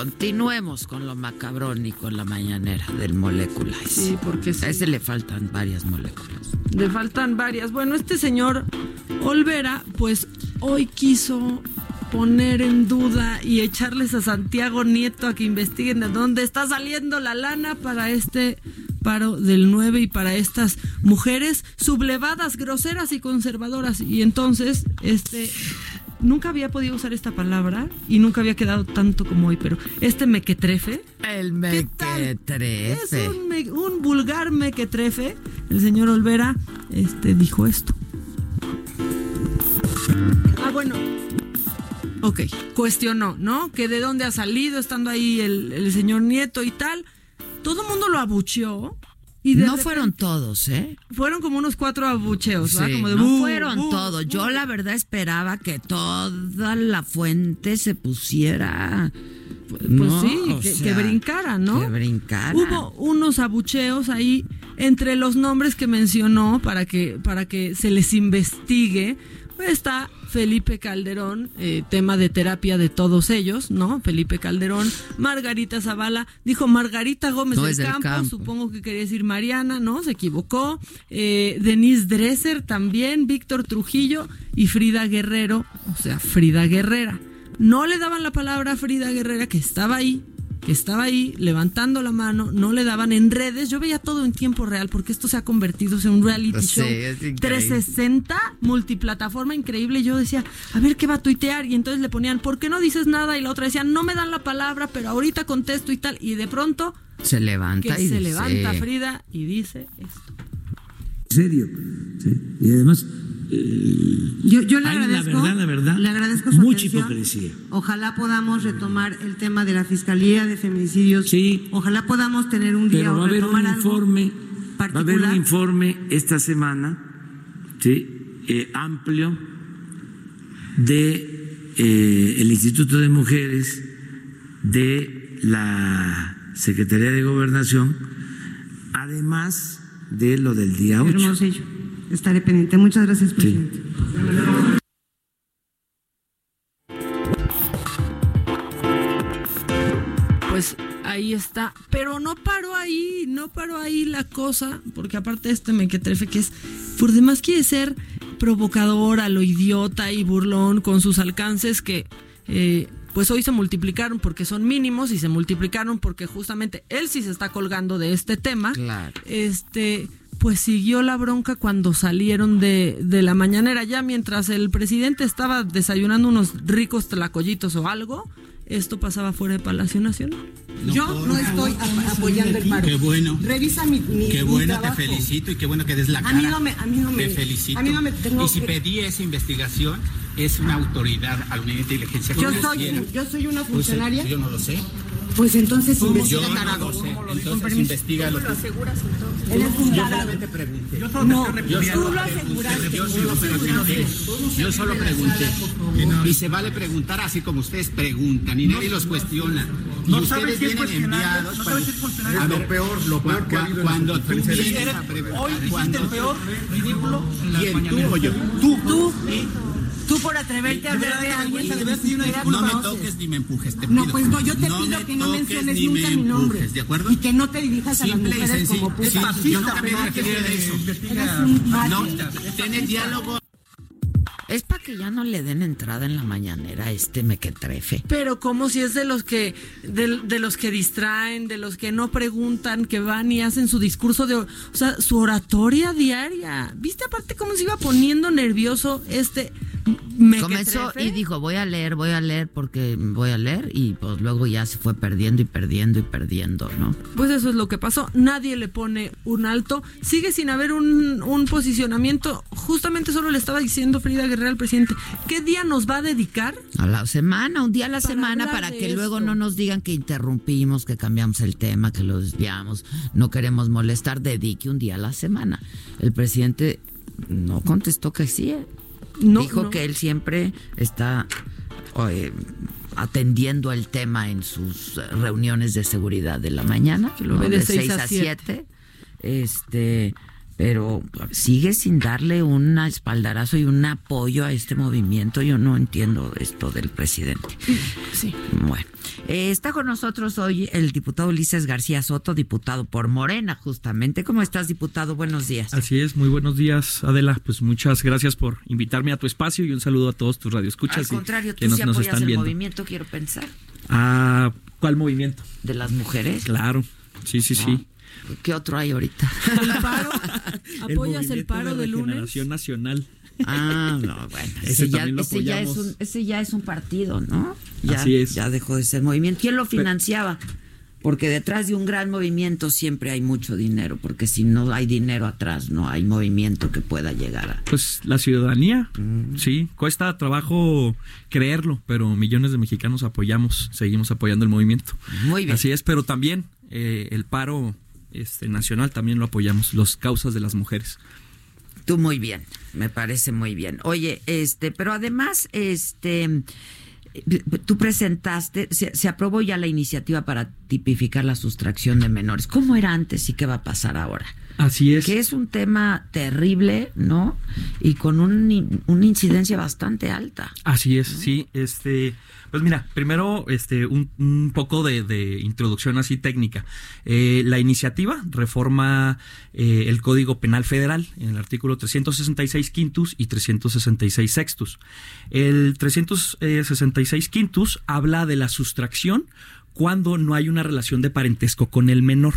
Continuemos con lo macabrón y con la mañanera del molécula. Sí, porque sí. A ese le faltan varias moléculas. Le faltan varias. Bueno, este señor Olvera, pues hoy quiso poner en duda y echarles a Santiago Nieto a que investiguen de dónde está saliendo la lana para este paro del 9 y para estas mujeres sublevadas, groseras y conservadoras. Y entonces, este nunca había podido usar esta palabra y nunca había quedado tanto como hoy, pero este mequetrefe. El mequetrefe. Es un, me- un vulgar mequetrefe. El señor Olvera este, dijo esto. Ah, bueno. Ok, cuestionó, ¿no? Que de dónde ha salido estando ahí el, el señor Nieto y tal. Todo el mundo lo abucheó. Y no repente- fueron todos, ¿eh? Fueron como unos cuatro abucheos, ¿verdad? Sí, Como de no "Bu, fueron todos. Yo bu". la verdad esperaba que toda la fuente se pusiera. Pues No, sí, que, sea, que brincara, ¿no? Que brincara. Hubo unos abucheos ahí entre los nombres que mencionó para que, para que se les investigue. Está Felipe Calderón, eh, tema de terapia de todos ellos, ¿no? Felipe Calderón, Margarita Zavala, dijo Margarita Gómez No, del, Campo. supongo que quería decir Mariana, ¿no? Se equivocó. Eh, Denise Dresser también, Víctor Trujillo y Frida Guerrero, o sea, Frida Guerrera. No le daban la palabra a Frida Guerrera, que estaba ahí, que estaba ahí levantando la mano, no le daban en redes. Yo veía todo en tiempo real porque esto se ha convertido en un reality show es increíble. 360, multiplataforma increíble. Yo decía, a ver qué va a tuitear. Y entonces le ponían, ¿por qué no dices nada? Y la otra decía, no me dan la palabra, pero ahorita contesto y tal. Y de pronto Se levanta que y se dice- levanta Frida y dice esto. Serio. ¿sí? Y además, eh, Yo, yo le agradezco. la verdad, la verdad, le agradezco su mucha atención. hipocresía. Ojalá podamos retomar el tema de la Fiscalía de Feminicidios. Ojalá podamos tener un día Pero va o a haber un informe, va a haber un particular. informe esta semana, sí, eh, amplio de eh, el Instituto de Mujeres, de la Secretaría de Gobernación, además de lo del día 8. Hermosillo. Estaré pendiente. Muchas gracias, presidente. Pues ahí está. Pero no paró ahí, no paró ahí la cosa, porque aparte de este mequetrefe que es, por demás quiere ser provocador a lo idiota y burlón con sus alcances que... eh, pues hoy se multiplicaron porque son mínimos y se multiplicaron porque justamente él sí se está colgando de este tema. Claro. Este, pues siguió la bronca cuando salieron de, de la mañanera. Ya mientras el presidente estaba desayunando unos ricos tlacoyitos o algo, esto pasaba fuera de Palacio Nacional. Yo no estoy ap- apoyando el paro. Qué bueno. Revisa mi, mi Qué mi bueno, te felicito y qué bueno que des la A cara. mí no me- a mí no me- Te felicito. a mí no me tengo y si pedí esa investigación, es una autoridad a la unidad de inteligencia Yo soy, yo soy una Pues, funcionaria. yo no lo sé. Pues entonces Yo investiga, no tarado. lo sé. Entonces investiga lo que... Eres un Yo tarado. pregunté. No, Yo tú solo lo aseguraste. Yo tú solo lo pregunté. Yo solo pregunté. Y se vale preguntar así como ustedes preguntan y nadie los cuestiona. Y no sabes ustedes vienen enviados. no sabes cuestionable. A lo peor, lo peor que ha habido en Cuando las tú vienes a preguntar. Hoy hiciste cuando el tú- peor ridículo en las ¿Quién, tú mañaneras. o yo? Tú. Tú. Tú por atreverte a hablar de alguien No me toques ni me empujes, te No, pido. pues no, yo te No pido que no toques menciones ni nunca me mi nombre. ¿de acuerdo? Y que no te dirijas a las mujeres como puta. Sí, Fascista, yo nunca me he ¿verdad? referido de eso. Eres un No, ten diálogo. Es para que ya no le den entrada en la mañanera a este mequetrefe. Pero como si es de los que de, de los que distraen, de los que no preguntan, que van y hacen su discurso de, o sea, su oratoria diaria. ¿Viste aparte cómo se iba poniendo nervioso este Comenzó mequetrefe? y dijo, voy a leer, voy a leer porque voy a leer y pues luego ya se fue perdiendo y perdiendo y perdiendo, ¿no? Pues eso es lo que pasó. Nadie le pone un alto. Sigue sin haber un, un posicionamiento. Justamente solo le estaba diciendo Frida Guerrero al presidente, ¿qué día nos va a dedicar? A la semana, un día a la Para semana para que luego esto. no nos digan que interrumpimos, que cambiamos el tema, que lo desviamos, no queremos molestar, dedique un día a la semana. El presidente no contestó que sí. ¿eh? Dijo que él siempre está eh, atendiendo el tema en sus reuniones de seguridad de la mañana, que lo ve de 6 a 7. Este, pero sigue sin darle un espaldarazo y un apoyo a este movimiento. Yo no entiendo esto del presidente. Sí. Bueno, eh, está con nosotros hoy el diputado Ulises García Soto, diputado por Morena, justamente. ¿Cómo estás, diputado? Buenos días. Así es, muy buenos días, Adela. Pues muchas gracias por invitarme a tu espacio y un saludo a todos tus radioescuchas. Al contrario, tú sí apoyas el movimiento, quiero pensar. Ah, ¿cuál movimiento? De las mujeres. Claro, sí, sí, sí. ¿Qué otro hay ahorita? ¿El paro? ¿Apoyas el, paro de, lunes? Nacional. Ah, no, bueno. Ese, ya, ese, ya, es un, ese ya es un partido, ¿no? Ya, Así es. Ya dejó de ser movimiento. ¿Quién lo financiaba? Porque detrás de un gran movimiento siempre hay mucho dinero, porque si no hay dinero atrás, no hay movimiento que pueda llegar a... Pues la ciudadanía, mm. sí, cuesta trabajo creerlo, pero millones de mexicanos apoyamos, seguimos apoyando el movimiento. Muy bien. Así es, pero también eh, el paro este, nacional también lo apoyamos, las causas de las mujeres. Tú muy bien, me parece muy bien. Oye, este, pero además, este, tú presentaste, se, se, aprobó ya la iniciativa para tipificar la sustracción de menores. ¿Cómo era antes y qué va a pasar ahora? Así es. Que es un tema terrible, ¿no? Y con un, una incidencia bastante alta. Así es, sí. Este, pues mira, primero este, un, poco de, introducción así técnica. Eh, la iniciativa reforma eh, el Código Penal Federal en el artículo 366 quintus y 366 sextus. El 366 quintus habla de la sustracción cuando no hay una relación de parentesco con el menor.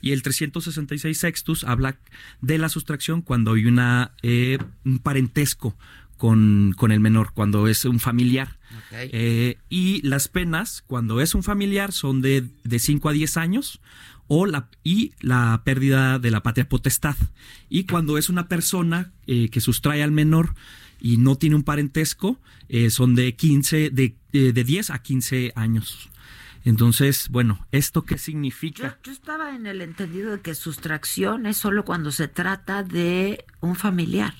Y el 366 sextus habla de la sustracción cuando hay una, eh, un parentesco con, con, el menor, cuando es un familiar. Eh, y las penas, cuando es un familiar, son de, de 5 a 10 años o la, y la pérdida de la patria potestad. Y cuando es una persona eh, que sustrae al menor y no tiene un parentesco, son de 15, de, de 10 a 15 años. Entonces, bueno, ¿esto qué significa? Yo, estaba en el entendido de que sustracción es solo cuando se trata de un familiar.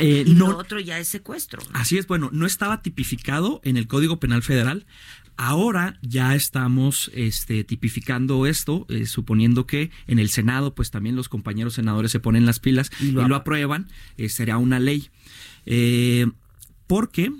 Eh, y lo otro ya es secuestro. Así es, bueno, no estaba tipificado en el Código Penal Federal. Ahora ya estamos este, tipificando esto, eh, suponiendo que en el Senado, pues también los compañeros senadores se ponen las pilas y lo, aprueban, eh, será una ley. porque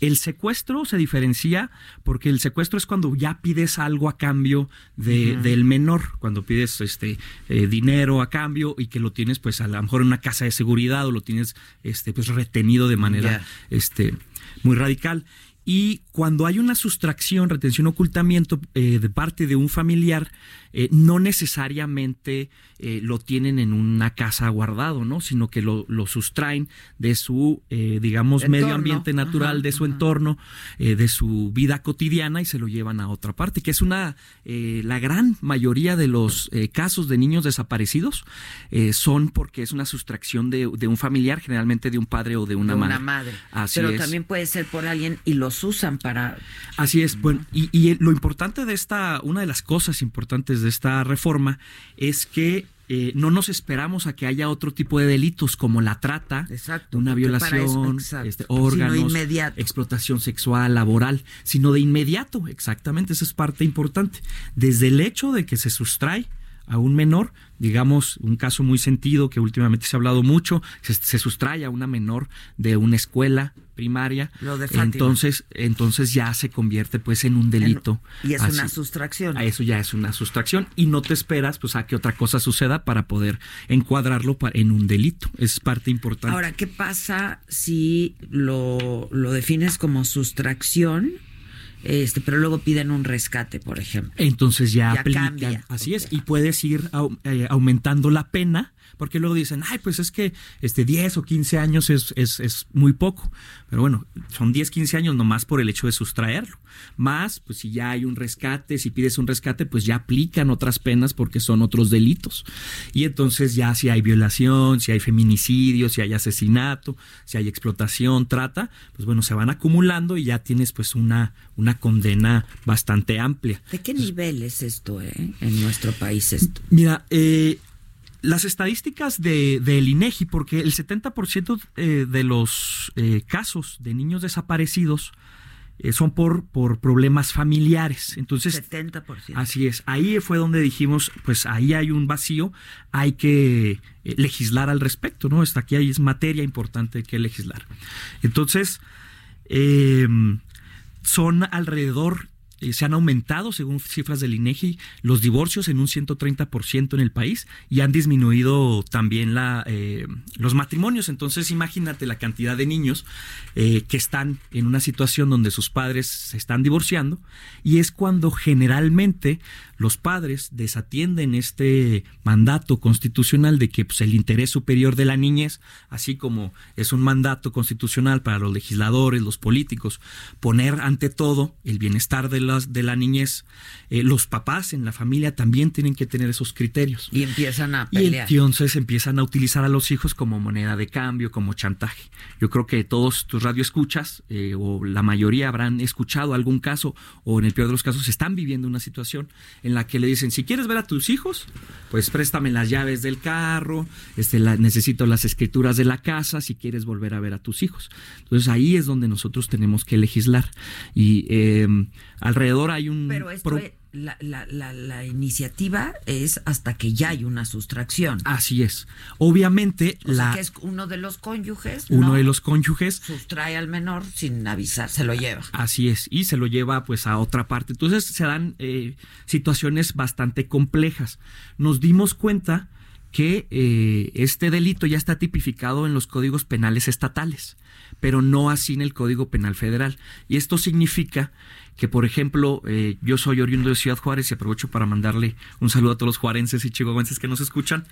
el secuestro se diferencia porque el secuestro es cuando ya pides algo a cambio de, del menor, cuando pides este eh, dinero a cambio y que lo tienes pues a lo mejor en una casa de seguridad o lo tienes este pues retenido de manera este muy radical. Y cuando hay una sustracción, retención, ocultamiento eh, de parte de un familiar, eh, no necesariamente eh, lo tienen en una casa guardado, ¿no? Sino que lo, sustraen de su, digamos, medio ambiente natural, de su entorno, de su vida cotidiana y se lo llevan a otra parte, que es una, la gran mayoría de los casos de niños desaparecidos son porque es una sustracción de, un familiar, generalmente de un padre o de una madre. Una madre. Pero también puede ser por alguien y los usan para... Así es, bueno, y, lo importante de esta, una de las cosas importantes de esta reforma es que eh, no nos esperamos a que haya otro tipo de delitos como la trata, una violación, este, órganos, explotación sexual, laboral, sino de inmediato, exactamente, esa es parte importante. Desde el hecho de que se sustrae a un menor, digamos, un caso muy sentido que últimamente se ha hablado mucho, se, sustrae a una menor de una escuela primaria, entonces entonces ya se convierte pues en un delito. y es una sustracción. A eso ya es una sustracción y no te esperas pues a que otra cosa suceda para poder encuadrarlo en un delito. Es parte importante. Ahora, ¿qué pasa si lo, lo defines como sustracción? Este, pero luego piden un rescate, por ejemplo. Entonces ya, aplican, así es, y puedes ir eh, aumentando la pena porque luego dicen, ay, pues es que este 10 o 15 años es, es, es muy poco. Pero bueno, son 10, 15 años nomás por el hecho de sustraerlo. Más, pues si ya hay un rescate, si pides un rescate, pues ya aplican otras penas porque son otros delitos. Y entonces ya si hay violación, si hay feminicidio, si hay asesinato, si hay explotación, trata, pues bueno, se van acumulando y ya tienes pues una, una condena bastante amplia. ¿De qué nivel es esto, eh, en nuestro país esto? Mira, eh, las estadísticas de, del INEGI, porque el 70% eh, de los eh, casos de niños desaparecidos eh, son por, por problemas familiares. Entonces, 70%. Así es. Ahí fue donde dijimos, pues ahí hay un vacío, hay que legislar al respecto, ¿no? Hasta aquí hay es materia importante que legislar. Entonces, son alrededor eh, se han aumentado, según cifras del INEGI, los divorcios en un 130% en el país y han disminuido también la, eh, los matrimonios. Entonces, imagínate la cantidad de niños eh, que están en una situación donde sus padres se están divorciando y es cuando generalmente los padres desatienden este mandato constitucional de que pues, el interés superior de la niñez, así como es un mandato constitucional para los legisladores, los políticos, poner ante todo el bienestar de, las, de la niñez, eh, los papás en la familia también tienen que tener esos criterios. Y empiezan a pelear. Y entonces empiezan a utilizar a los hijos como moneda de cambio, como chantaje. Yo creo que todos tus radioescuchas, eh, o la mayoría habrán escuchado algún caso, o en el peor de los casos, están viviendo una situación en la que le dicen, si quieres ver a tus hijos, pues préstame las llaves del carro, este, necesito las escrituras de la casa si quieres volver a ver a tus hijos. Entonces ahí es donde nosotros tenemos que legislar. Y em, alrededor hay un... Pero esto la, la, la, iniciativa es hasta que ya hay una sustracción. Así es. Obviamente, la, que es uno de los cónyuges. Uno de los cónyuges. Sustrae al menor sin avisar, se lo lleva. Así es. Y se lo lleva pues a otra parte. Entonces se dan eh, situaciones bastante complejas. Nos dimos cuenta que eh, este delito ya está tipificado en los códigos penales estatales, pero no así en el Código Penal Federal. Y esto significa que, por ejemplo, eh, yo soy oriundo de Ciudad Juárez y aprovecho para mandarle un saludo a todos los juarenses y chihuahuenses que nos escuchan,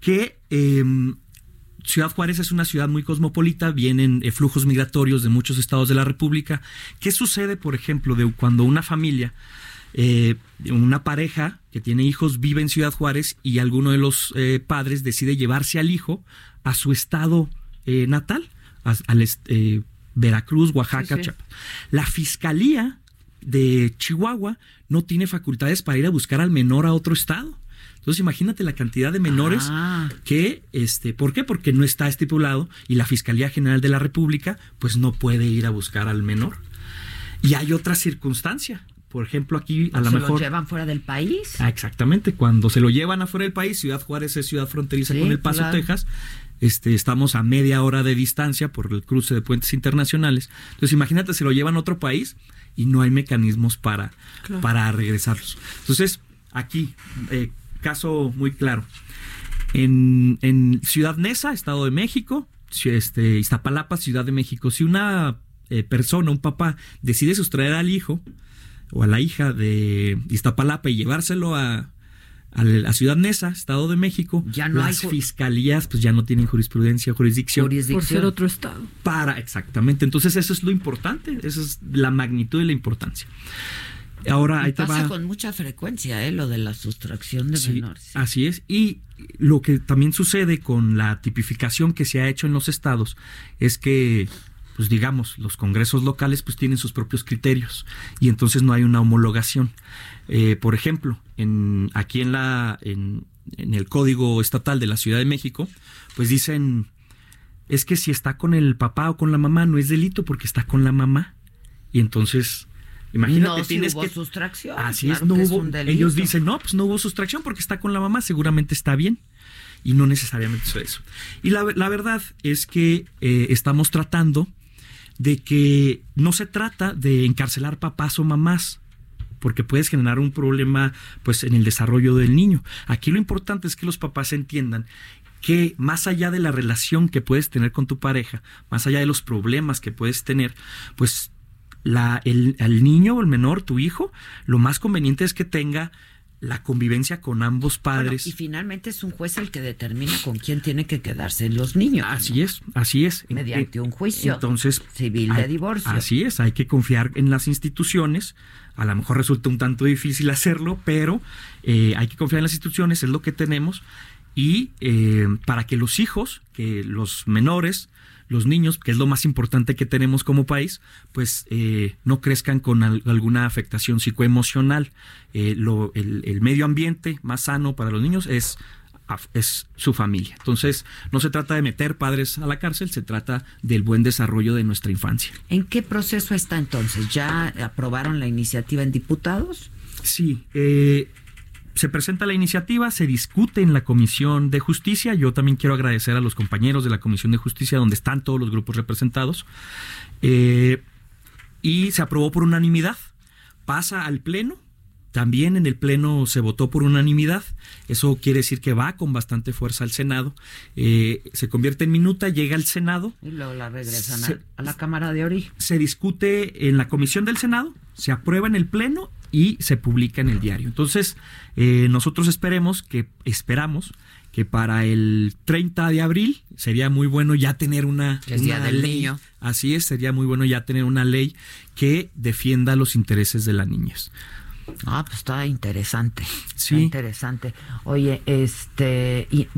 que em, Ciudad Juárez es una ciudad muy cosmopolita, vienen eh, flujos migratorios de muchos estados de la República. ¿Qué sucede, por ejemplo, de cuando una familia, eh, una pareja que tiene hijos vive en Ciudad Juárez y alguno de los padres decide llevarse al hijo a su estado natal, al Veracruz, Oaxaca, La fiscalía de Chihuahua no tiene facultades para ir a buscar al menor a otro estado. Entonces imagínate la cantidad de menores ah. que, este, ¿por qué? Porque no está estipulado y la Fiscalía General de la República pues no puede ir a buscar al menor. Y hay otra circunstancia. Por ejemplo, aquí a lo mejor... ¿Se lo llevan fuera del país? Ah, exactamente. Cuando se lo llevan afuera del país, Ciudad Juárez es ciudad fronteriza con El Paso, Texas. Este, estamos a media hora de distancia por el cruce de puentes internacionales. Entonces, imagínate, se lo llevan a otro país y no hay mecanismos para, para regresarlos. Entonces, aquí, eh, caso muy claro. En, en, Ciudad Neza, Estado de México, este, Iztapalapa, Ciudad de México, si una eh, persona, un papá, decide sustraer al hijo o a la hija de Iztapalapa y llevárselo a, a Ciudad Neza, Estado de México, ya no las fiscalías pues ya no tienen jurisprudencia, jurisdicción. Por ser otro estado. Para, exactamente. Entonces eso es lo importante, esa es la magnitud y la importancia. Ahora ahí pasa con mucha frecuencia, ¿eh? Lo de la sustracción de menores. Así es. Y lo que también sucede con la tipificación que se ha hecho en los estados es que pues digamos, los congresos locales pues tienen sus propios criterios y entonces no hay una homologación. Eh, por ejemplo, en, aquí en, la, en, el Código Estatal de la Ciudad de México, pues dicen, es que si está con el papá o con la mamá no es delito porque está con la mamá. Y entonces, imagínate, no, tienes hubo sustracción. Así es, no hubo. Ellos dicen, no, pues no hubo sustracción porque está con la mamá, seguramente está bien. Y no necesariamente es eso. Y la, la verdad es que eh, estamos tratando de que no se trata de encarcelar papás o mamás, porque puedes generar un problema pues en el desarrollo del niño. Aquí lo importante es que los papás entiendan que más allá de la relación que puedes tener con tu pareja, más allá de los problemas que puedes tener, pues la, el, el niño o el menor, tu hijo, lo más conveniente es que tenga la convivencia con ambos padres. y finalmente es un juez el que determina con quién tiene que quedarse los niños. Así es, así es. Mediante un juicio entonces, civil de divorcio. Así es, hay que confiar en las instituciones. A lo mejor resulta un tanto difícil hacerlo, pero eh, hay que confiar en las instituciones, es lo que tenemos. Y eh, para que los hijos, que los menores, los niños, que es lo más importante que tenemos como país, pues eh, no crezcan con alguna afectación psicoemocional. Eh, el, medio ambiente más sano para los niños es es su familia. Entonces, no se trata de meter padres a la cárcel, se trata del buen desarrollo de nuestra infancia. ¿En qué proceso está entonces? ¿Ya aprobaron la iniciativa en diputados? Sí, eh, se presenta la iniciativa, se discute en la Comisión de Justicia. Yo también quiero agradecer a los compañeros de la Comisión de Justicia, donde están todos los grupos representados. Eh, y se aprobó por unanimidad. Pasa al Pleno. También en el Pleno se votó por unanimidad. Eso quiere decir que va con bastante fuerza al Senado. Eh, se convierte en minuta, llega al Senado. Y luego la regresan a, a la Cámara de Origen. Se discute en la Comisión del Senado, se aprueba en el Pleno y se publica en el diario. Entonces, eh, nosotros esperemos que, esperamos que para el 30 de abril sería muy bueno ya tener una, día del ley. niño. Así es, sería muy bueno ya tener una ley que defienda los intereses de las niñas. Ah, pues está interesante. Sí. Está interesante. Oye, este, y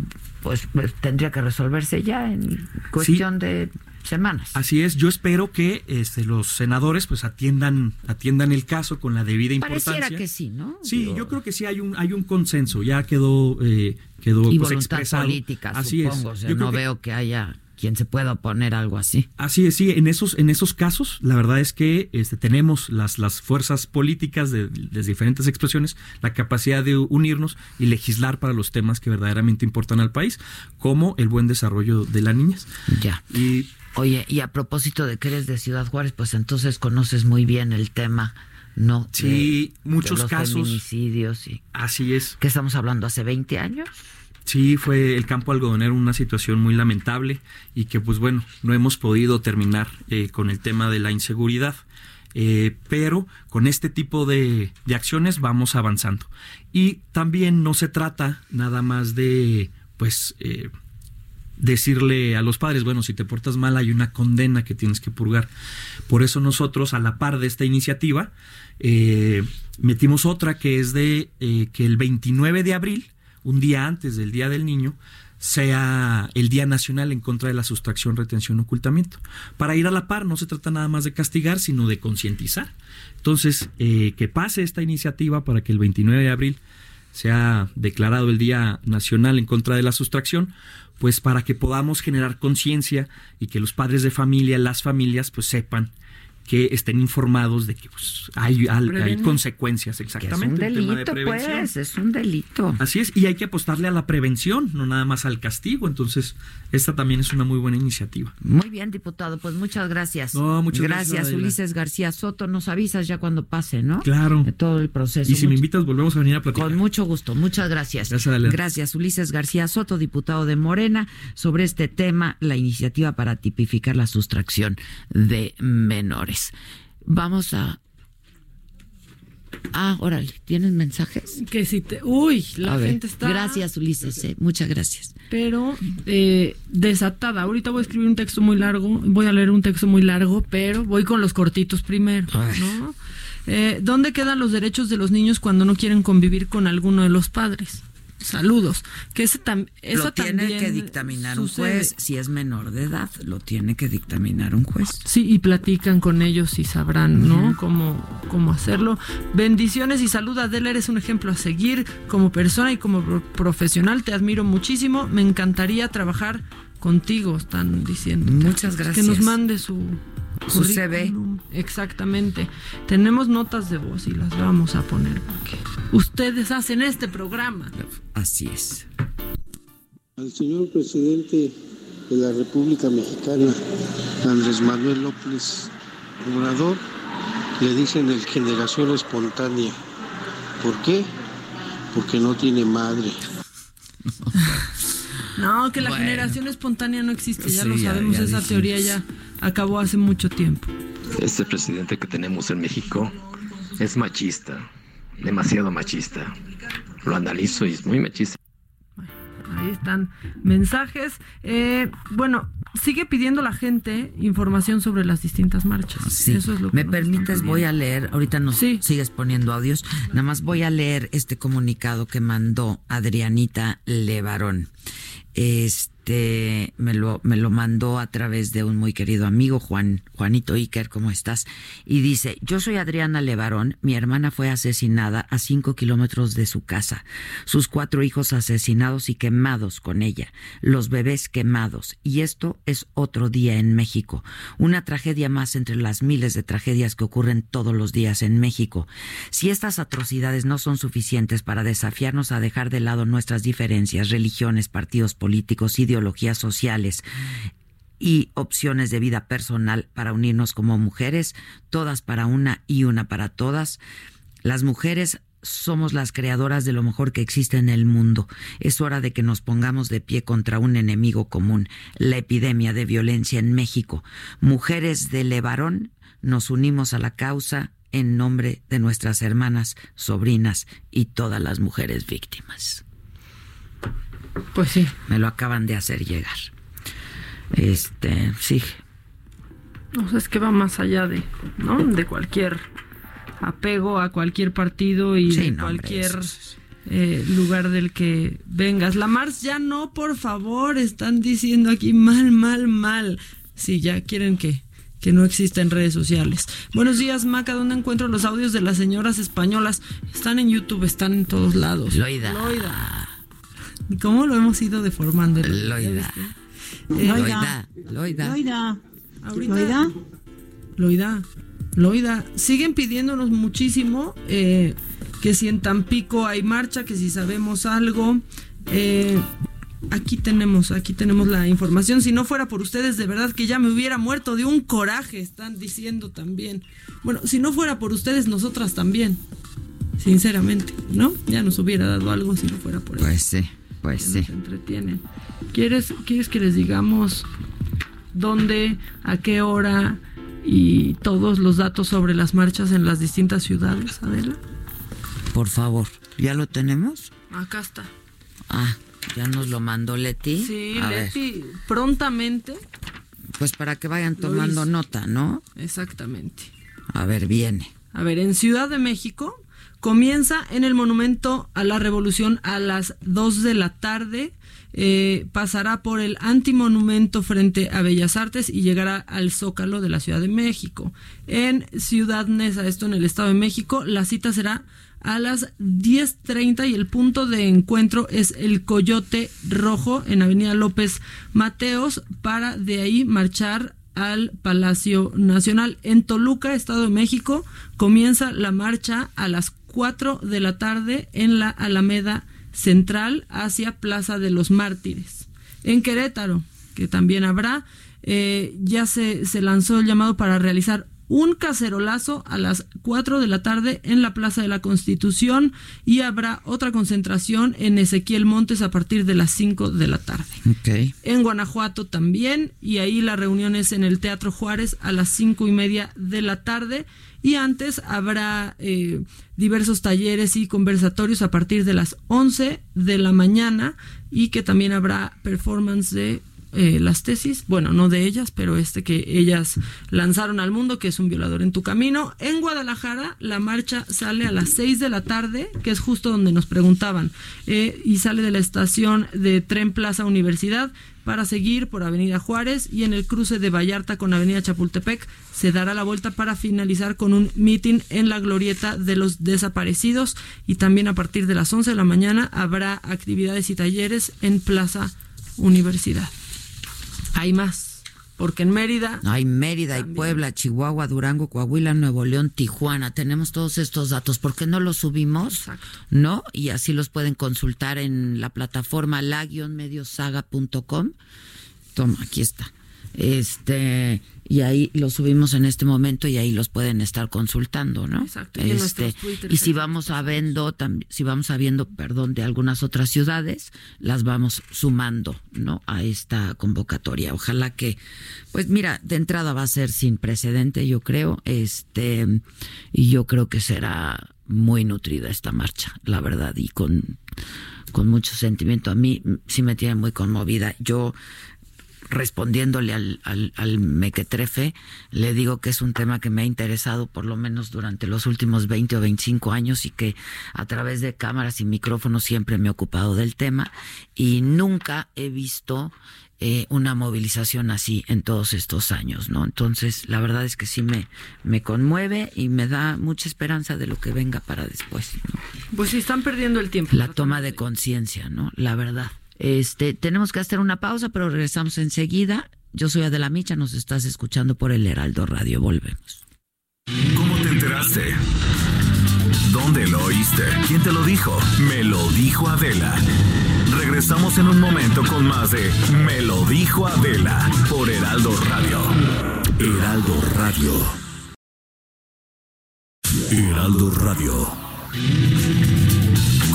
pues, pues, tendría que resolverse ya en cuestión de semanas. Así es, yo espero que este, los senadores pues atiendan atiendan el caso con la debida importancia. Pareciera que sí, ¿no? Sí, yo creo que sí hay un hay un consenso, ya quedó eh, quedó y pues, expresado. política, Así supongo. es. O sea, Yo creo no que- veo que haya quien se pueda oponer a algo así. Así es, sí, en esos, en esos casos, la verdad es que este, tenemos las, las fuerzas políticas de, de diferentes expresiones, la capacidad de unirnos y legislar para los temas que verdaderamente importan al país, como el buen desarrollo de las niñas. Ya. Y Oye, y a propósito de que eres de Ciudad Juárez, pues entonces conoces muy bien el tema, ¿no? Sí, De- muchos de los casos. Feminicidios y. Así es. ¿Qué estamos hablando? ¿Hace 20 años? Sí, fue el campo algodonero una situación muy lamentable y que pues bueno, no hemos podido terminar eh, con el tema de la inseguridad. Eh, pero con este tipo de, de acciones vamos avanzando. Y también no se trata nada más de pues eh, decirle a los padres, bueno, si te portas mal hay una condena que tienes que purgar. Por eso nosotros, a la par de esta iniciativa, eh, metimos otra que es de eh, que el 29 de abril, un día antes del Día del Niño, sea el Día Nacional en contra de la sustracción, retención, ocultamiento. Para ir a la par, no se trata nada más de castigar, sino de concientizar. Entonces, eh, que pase esta iniciativa para que el 29 de abril sea declarado el Día Nacional en contra de la sustracción, pues para que podamos generar conciencia y que los padres de familia, las familias, pues sepan que estén informados de que pues, hay, hay- consecuencias Que es exactamente. un de delito, pues, es un delito. Así es, y hay que apostarle a la prevención, no nada más al castigo. Entonces, esta también es una muy buena iniciativa. Muy bien, diputado, pues muchas gracias. No, muchas gracias, Gracias. Ulises García Soto. Nos avisas ya cuando pase, ¿no? Claro. De todo el proceso. Y si me invitas, volvemos a venir a platicar. Con mucho gusto, muchas gracias. Gracias, Adela. Gracias, Ulises García Soto, diputado de Morena, sobre este tema, la iniciativa para tipificar la sustracción de menores. Vamos a. Ah, órale, ¿tienes mensajes? Que si te. Uy, la A ver, gente está. Gracias, Ulises, eh, muchas gracias. pero eh, desatada. Ahorita voy a escribir un texto muy largo, voy a leer un texto muy largo, pero voy con los cortitos primero, ¿no? Eh, ¿Dónde quedan los derechos de los niños cuando no quieren convivir con alguno de los padres? Saludos. Que ese tam- eso lo tiene también que dictaminar un juez. Si es menor de edad, lo tiene que dictaminar un juez. Sí, y platican con ellos y sabrán, ¿no? Ujú. Cómo, cómo hacerlo. Bendiciones y salud, Adela. Eres un ejemplo a seguir como persona y como pro- profesional. Te admiro muchísimo. Me encantaría trabajar contigo, están diciendo. Muchas Que gracias. nos mande su, Su CV. Exactamente. Tenemos notas de voz y las vamos a poner porque ustedes hacen este programa. Así es. Al señor presidente de la República Mexicana, Andrés Manuel López Obrador, le dicen el generación espontánea. ¿Por qué? Porque no tiene madre. No, que la Bueno. generación espontánea no existe, ya Sí, lo ya- sabemos. ya Esa dijimos. teoría ya acabó hace mucho tiempo. Este presidente que tenemos en México es machista, demasiado machista. Lo analizo y es muy machista. Ahí están mensajes. Eh, bueno, sigue pidiendo la gente información sobre las distintas marchas. Sí. Eso es lo que ¿Me permites? Voy a leer, ahorita nos sigues poniendo audios, nada más voy a leer este comunicado que mandó Adrianita Levarón. Este, este me lo, me lo mandó a través de un muy querido amigo, Juan, Juanito Iker, ¿cómo estás? Y dice, yo soy Adriana Levarón, mi hermana fue asesinada a cinco kilómetros de su casa, sus cuatro hijos asesinados y quemados con ella, los bebés quemados, y esto es otro día en México, una tragedia más entre las miles de tragedias que ocurren todos los días en México. Si estas atrocidades no son suficientes para desafiarnos a dejar de lado nuestras diferencias, religiones, partidos políticos, ideologías sociales y opciones de vida personal para unirnos como mujeres, todas para una y una para todas. Las mujeres somos las creadoras de lo mejor que existe en el mundo. Es hora de que nos pongamos de pie contra un enemigo común, la epidemia de violencia en México. Mujeres de Levarón, nos unimos a la causa en nombre de nuestras hermanas, sobrinas y todas las mujeres víctimas. Pues sí. Me lo acaban de hacer llegar. Este, sí. No sé, es que va más allá de, ¿no? De cualquier apego a cualquier partido y de cualquier eh, lugar del que vengas. La Mars ya no, por favor, están diciendo aquí mal, mal, mal. Sí, ya quieren que que no exista en redes sociales. Buenos días, Maca. ¿Dónde encuentro los audios de las señoras españolas? Están en YouTube, están en todos lados. Loida. Loida. ¿Cómo lo hemos ido deformando? Loida. Eh, Loida. Loida. Loida. Loida. Loida. Loida. Siguen pidiéndonos muchísimo eh, que si en Tampico hay marcha, que si sabemos algo. Eh, aquí tenemos, aquí tenemos la información. Si no fuera por ustedes, de verdad que ya me hubiera muerto de un coraje, están diciendo también. Bueno, si no fuera por ustedes, nosotras también. Sinceramente, ¿no? Ya nos hubiera dado algo si no fuera por Pues sí, pues sí. Nos entretienen. ¿Quieres, ¿Quieres que les digamos dónde, a qué hora y todos los datos sobre las marchas en las distintas ciudades, Adela? Por favor, ¿ya lo tenemos? Acá está. Ah, ya nos lo mandó Leti. Sí, Leti, prontamente. Pues para que vayan tomando nota, ¿no? Exactamente. A ver, viene. A ver, en Ciudad de México comienza en el Monumento a la Revolución a las 2 de la tarde. Eh, pasará por el antimonumento frente a Bellas Artes y llegará al Zócalo de la Ciudad de México. En Ciudad Neza, esto en el Estado de México, la cita será a las 10.30 y el punto de encuentro es el Coyote Rojo en Avenida López Mateos para de ahí marchar al Palacio Nacional. En Toluca, Estado de México, comienza la marcha a las 4 de la tarde en la Alameda Central hacia Plaza de los Mártires. En Querétaro, que también habrá, eh, ya se, se lanzó el llamado para realizar un cacerolazo a las 4 de la tarde en la Plaza de la Constitución y habrá otra concentración en Ezequiel Montes a partir de las 5 de la tarde. En Guanajuato también y ahí la reunión es en el Teatro Juárez a las cinco y media de la tarde y antes habrá eh, diversos talleres y conversatorios a partir de las 11 de la mañana y que también habrá performance de eh, las tesis, bueno, no de ellas, pero este que ellas lanzaron al mundo, que es un violador en tu camino. En Guadalajara, la marcha sale a las 6 de la tarde, que es justo donde nos preguntaban, eh, y sale de la estación de Tren Plaza Universidad para seguir por Avenida Juárez y en el cruce de Vallarta con Avenida Chapultepec se dará la vuelta para finalizar con un meeting en la glorieta de los desaparecidos y también a partir de las 11 de la mañana habrá actividades y talleres en Plaza Universidad. Hay más, porque en Mérida. Hay Mérida, y Puebla, Chihuahua, Durango, Coahuila, Nuevo León, Tijuana. Tenemos todos estos datos. ¿Por qué no los subimos? Exacto. ¿No? Y así los pueden consultar en la plataforma la-mediosaga.com. Toma, aquí está. Este, y ahí los subimos en este momento y ahí los pueden estar consultando, ¿no? Exacto. Y, este, y si vamos sabiendo, si vamos sabiendo, perdón, de algunas otras ciudades, las vamos sumando, ¿no? A esta convocatoria. Ojalá que, pues mira, de entrada va a ser sin precedente, yo creo, este, y yo creo que será muy nutrida esta marcha, la verdad, y con, con mucho sentimiento. A mí sí me tiene muy conmovida. Yo respondiéndole al, al, al, mequetrefe, le digo que es un tema que me ha interesado por lo menos durante los últimos 20 o 25 años y que a través de cámaras y micrófonos siempre me he ocupado del tema y nunca he visto eh, una movilización así en todos estos años, ¿no? Entonces, la verdad es que sí me, me conmueve y me da mucha esperanza de lo que venga para después. Pues sí, están perdiendo el tiempo. La toma de conciencia, ¿no? La verdad. Este, tenemos que hacer una pausa, pero regresamos enseguida. Yo soy Adela Micha, nos estás escuchando por el Heraldo Radio. Volvemos. ¿Cómo te enteraste? ¿Dónde lo oíste? ¿Quién te lo dijo? Me lo dijo Adela. Regresamos en un momento con más de Me lo dijo Adela por Heraldo Radio. Heraldo Radio. Heraldo Radio.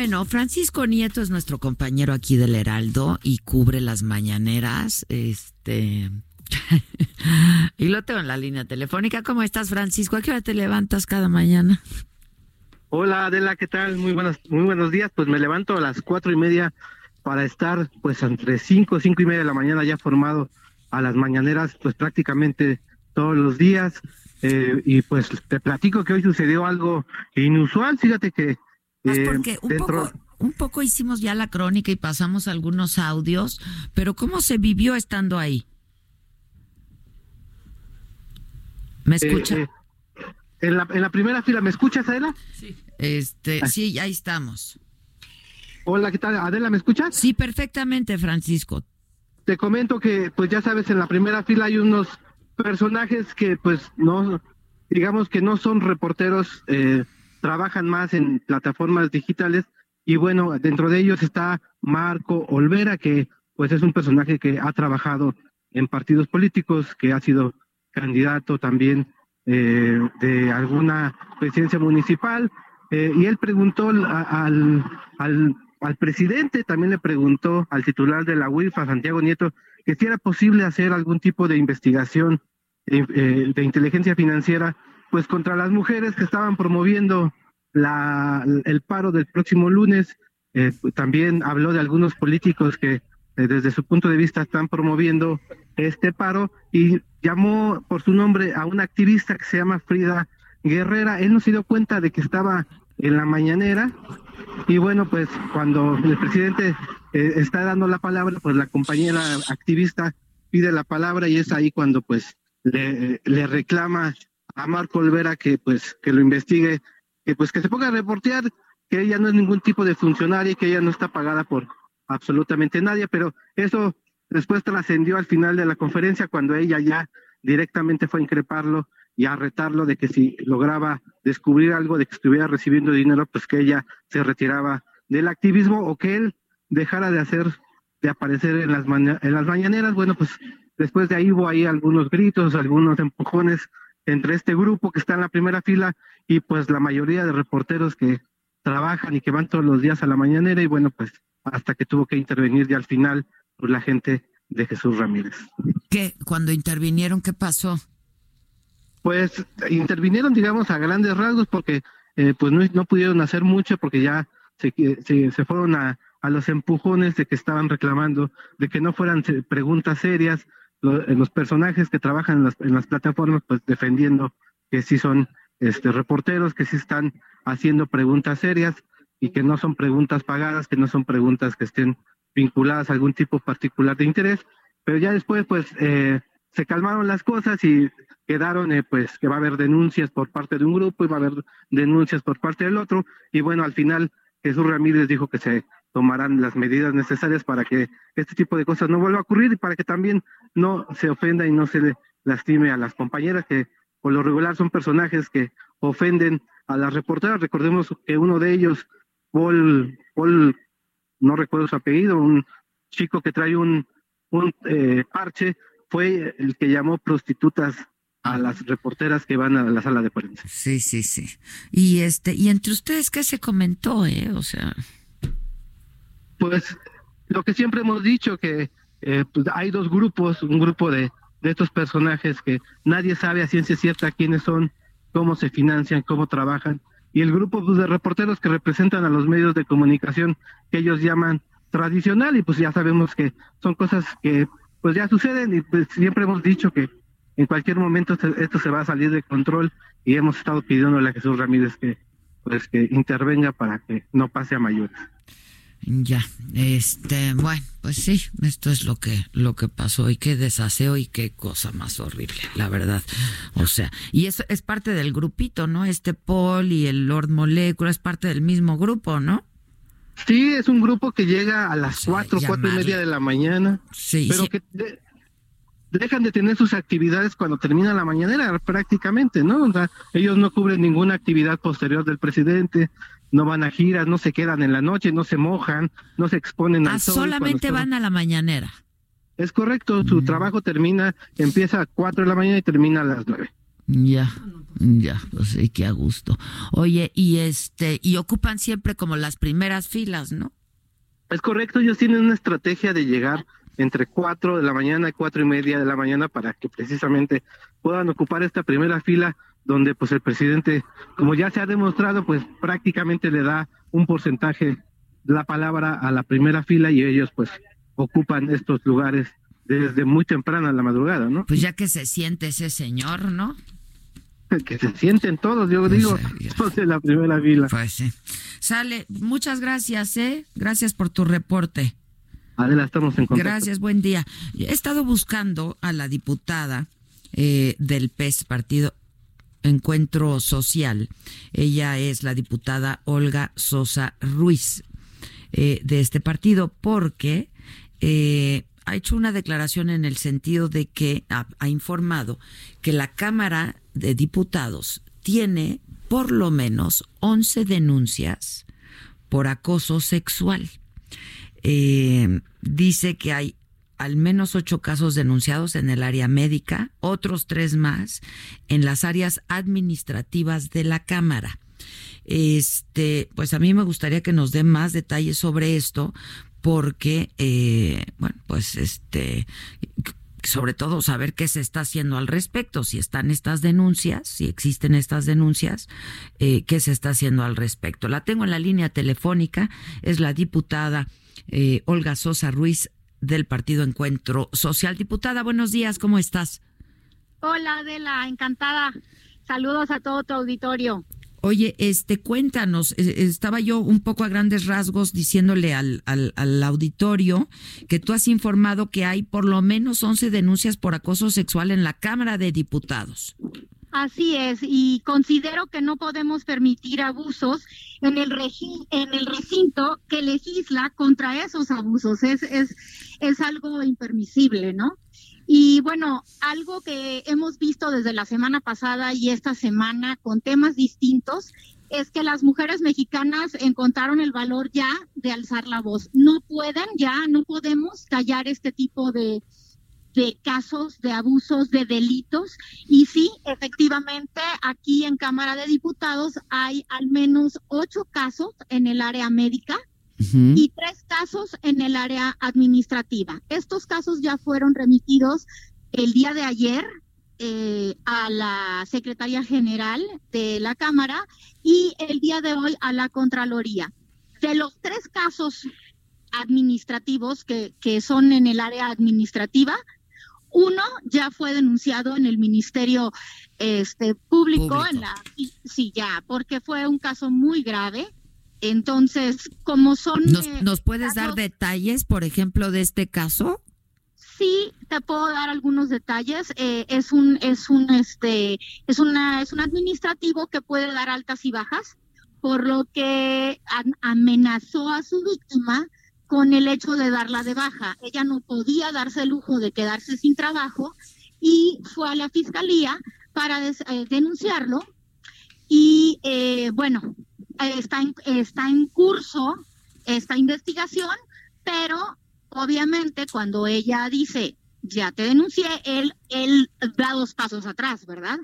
Bueno, Francisco Nieto es nuestro compañero aquí del Heraldo y cubre las mañaneras. Este. y lo tengo en la línea telefónica. ¿Cómo estás, Francisco? ¿A qué hora te levantas cada mañana? Hola, Adela, ¿qué tal? Muy buenos, muy buenos días. Pues me levanto a las cuatro y media para estar, pues, entre cinco, cinco y media de la mañana ya formado a las mañaneras, pues, prácticamente todos los días. Eh, y pues te platico que hoy sucedió algo inusual. Fíjate que eh, porque un, poco, un poco hicimos ya la crónica y pasamos algunos audios, pero ¿cómo se vivió estando ahí? ¿Me eh, escucha? Eh, en, la, en la primera fila, ¿me escuchas, Adela? Sí. Este, ah. sí, ahí estamos. Hola, ¿qué tal? Adela, ¿me escuchas? Sí, perfectamente, Francisco. Te comento que, pues ya sabes, en la primera fila hay unos personajes que, pues, no, digamos que no son reporteros eh, trabajan más en plataformas digitales y bueno, dentro de ellos está Marco Olvera, que pues es un personaje que ha trabajado en partidos políticos, que ha sido candidato también eh, de alguna presidencia municipal, eh, y él preguntó al, al, al, presidente, también le preguntó al titular de la UIF, a Santiago Nieto, que si era posible hacer algún tipo de investigación eh, de inteligencia financiera pues contra las mujeres que estaban promoviendo la, el paro del próximo lunes. Eh, también habló de algunos políticos que eh, desde su punto de vista están promoviendo este paro y llamó por su nombre a una activista que se llama Frida Guerrera. Él no se dio cuenta de que estaba en la mañanera y bueno, pues cuando el presidente eh, está dando la palabra, pues la compañera activista pide la palabra y es ahí cuando pues le, le reclama a Marco Olvera que pues que lo investigue, que pues que se ponga a reportear que ella no es ningún tipo de funcionaria, que ella no está pagada por absolutamente nadie, pero eso después trascendió al final de la conferencia cuando ella ya directamente fue a increparlo y a retarlo de que si lograba descubrir algo de que estuviera recibiendo dinero, pues que ella se retiraba del activismo o que él dejara de hacer, de aparecer en las, en las mañaneras. Bueno, pues después de ahí hubo ahí algunos gritos, algunos empujones entre este grupo que está en la primera fila y pues la mayoría de reporteros que trabajan y que van todos los días a la mañanera y bueno, pues hasta que tuvo que intervenir ya al final pues, la gente de Jesús Ramírez. ¿Qué? Cuando intervinieron, ¿qué pasó? Pues intervinieron, digamos, a grandes rasgos porque eh, pues no, no, pudieron hacer mucho porque ya se, se, se fueron a, a los empujones de que estaban reclamando, de que no fueran preguntas serias, eh, los personajes que trabajan en las, en las plataformas, pues defendiendo que sí son este, reporteros, que sí están haciendo preguntas serias y que no son preguntas pagadas, que no son preguntas que estén vinculadas a algún tipo particular de interés, pero ya después pues eh, se calmaron las cosas y quedaron eh, pues que va a haber denuncias por parte de un grupo y va a haber denuncias por parte del otro. Y bueno al final Jesús Ramírez dijo que se tomarán las medidas necesarias para que este tipo de cosas no vuelva a ocurrir y para que también no se ofenda y no se le lastime a las compañeras que por lo regular son personajes que ofenden a las reporteras. Recordemos que uno de ellos, Paul, Paul no recuerdo su apellido, un chico que trae un, un eh, parche, fue el que llamó prostitutas a las reporteras que van a la sala de prensa. Sí, sí, sí. Y este, y entre ustedes qué se comentó, eh, o sea, pues lo que siempre hemos dicho que eh, pues, hay dos grupos, un grupo de, de estos personajes que nadie sabe a ciencia cierta quiénes son, cómo se financian, cómo trabajan, y el grupo pues, de reporteros que representan a los medios de comunicación que ellos llaman tradicional y pues ya sabemos que son cosas que pues ya suceden y pues siempre hemos dicho que en cualquier momento esto se va a salir de control y hemos estado pidiéndole a Jesús Ramírez que pues que intervenga para que no pase a mayores. Ya, este, bueno, pues sí, esto es lo que lo que pasó y qué desaseo y qué cosa más horrible, la verdad. O sea, y eso es parte del grupito, ¿no? Este Paul y el Lord Molecula es parte del mismo grupo, ¿no? Sí, es un grupo que llega a las cuatro, cuatro y media de la mañana. Sí, pero sí. que de- dejan de tener sus actividades cuando termina la mañanera, prácticamente, ¿no? O sea, ellos no cubren ninguna actividad posterior del presidente, no van a giras, no se quedan en la noche, no se mojan, no se exponen al Ah, sol. cuando solamente van a la mañanera. Es correcto, su trabajo termina, empieza a cuatro de la mañana y termina a las nueve. Ya, ya, pues sí, qué a gusto. Oye, y este, y ocupan siempre como las primeras filas, ¿no? Es correcto, ellos tienen una estrategia de llegar entre 4 de la mañana y cuatro y media de la mañana para que precisamente puedan ocupar esta primera fila donde pues el presidente, como ya se ha demostrado, pues prácticamente le da un porcentaje de la palabra a la primera fila y ellos pues ocupan estos lugares desde muy temprana la madrugada, ¿no? Pues ya que se siente ese señor, ¿no? Que se sienten todos, yo digo, todos en la primera fila. Pues sí. Sale, muchas gracias, ¿eh? Gracias por tu reporte. Adela, estamos en contacto. Gracias, buen día. He estado buscando a la diputada eh, del PES, Partido Encuentro Social. Ella es la diputada Olga Sosa Ruiz eh, de este partido porque eh, ha hecho una declaración en el sentido de que ha, informado que la Cámara de Diputados tiene por lo menos 11 denuncias por acoso sexual. Eh, dice que hay al menos ocho casos denunciados en el área médica, otros tres más en las áreas administrativas de la Cámara. Este, pues a mí me gustaría que nos dé más detalles sobre esto, porque, eh, bueno, pues este, sobre todo saber qué se está haciendo al respecto, si están estas denuncias, si existen estas denuncias, eh, qué se está haciendo al respecto. La tengo en la línea telefónica, es la diputada eh, Olga Sosa Ruiz del Partido Encuentro Social. Diputada, buenos días, ¿cómo estás? Hola Adela, encantada. Saludos a todo tu auditorio. Oye, este, cuéntanos, eh, estaba yo un poco a grandes rasgos diciéndole al, al, al auditorio que tú has informado que hay por lo menos 11 denuncias por acoso sexual en la Cámara de Diputados. Así es, y considero que no podemos permitir abusos en el, regi- en el recinto que legisla contra esos abusos. Es, es, es algo impermisible, ¿no? Y bueno, algo que hemos visto desde la semana pasada y esta semana con temas distintos es que las mujeres mexicanas encontraron el valor ya de alzar la voz. No pueden, ya no podemos callar este tipo de, de casos de abusos, de delitos. Y sí, efectivamente, aquí en Cámara de Diputados hay al menos ocho casos en el área médica y tres casos en el área administrativa. Estos casos ya fueron remitidos el día de ayer eh, a la Secretaría General de la Cámara y el día de hoy a la Contraloría. De los tres casos administrativos que, que son en el área administrativa, uno ya fue denunciado en el Ministerio este, público, Público. en la sí ya, porque fue un caso muy grave. Entonces, como son ¿Nos, eh, nos puedes dar detalles, por ejemplo, de este caso? Sí, te puedo dar algunos detalles. Eh, es un, es un, este, es una, es un administrativo que puede dar altas y bajas, por lo que am- amenazó a su víctima con el hecho de darla de baja. Ella no podía darse el lujo de quedarse sin trabajo y fue a la fiscalía para des- eh, denunciarlo. Y eh, bueno, está en, está en curso esta investigación, pero obviamente cuando ella dice ya te denuncié, él, él da dos pasos atrás, ¿verdad?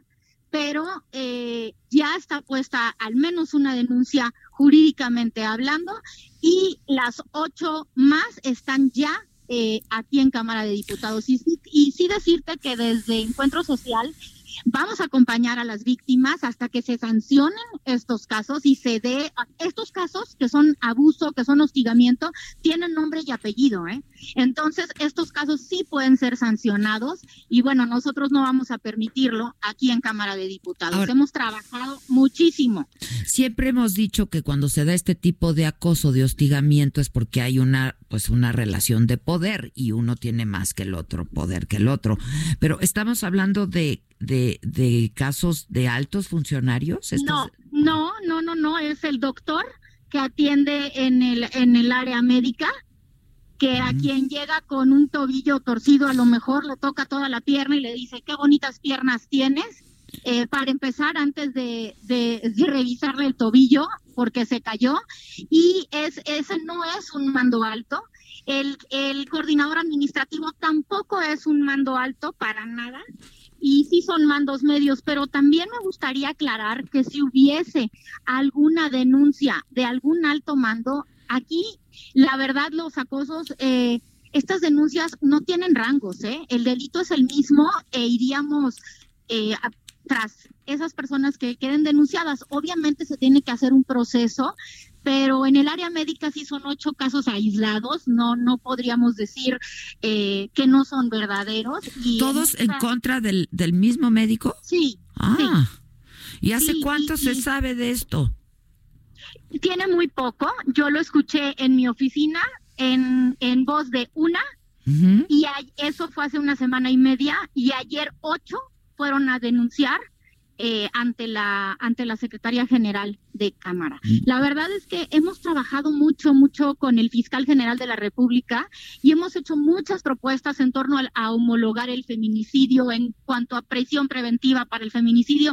Pero eh, ya está puesta al menos una denuncia jurídicamente hablando y las ocho más están ya eh, aquí en Cámara de Diputados. Y, y sí decirte que desde Encuentro Social Vamos a acompañar a las víctimas hasta que se sancionen estos casos y se dé estos casos que son abuso, que son hostigamiento, tienen nombre y apellido, ¿eh? Entonces, estos casos sí pueden ser sancionados y bueno, nosotros no vamos a permitirlo aquí en Cámara de Diputados. hemos trabajado muchísimo. Siempre hemos dicho que cuando se da este tipo de acoso, de hostigamiento es porque hay una pues una relación de poder y uno tiene más que el otro poder que el otro. Pero estamos hablando de de, de casos de altos funcionarios? No, no, no, no, no, es el doctor que atiende en el, en el área médica, que a quien llega con un tobillo torcido, a lo mejor le toca toda la pierna y le dice, qué bonitas piernas tienes. Eh, para empezar, antes de, de, revisarle el tobillo, porque se cayó, y es, ese no es un mando alto. El, el coordinador administrativo tampoco es un mando alto para nada y sí son mandos medios, pero también me gustaría aclarar que si hubiese alguna denuncia de algún alto mando, aquí la verdad los acosos, eh, estas denuncias no tienen rangos, ¿eh? el delito es el mismo e iríamos eh, tras esas personas que queden denunciadas. Obviamente se tiene que hacer un proceso pero en el área médica sí son ocho casos aislados, no no podríamos decir eh, que no son verdaderos. ¿Todos en, contra del, del, mismo médico? Sí. Ah, ¿y hace cuánto se sabe de esto? Tiene muy poco, yo lo escuché en mi oficina en, en voz de una y eso fue hace una semana y media y ayer ocho fueron a denunciar eh, ante la ante la secretaria general de Cámara. Mm. La verdad es que hemos trabajado mucho mucho con el fiscal general de la República y hemos hecho muchas propuestas en torno a, homologar el feminicidio en cuanto a presión preventiva para el feminicidio.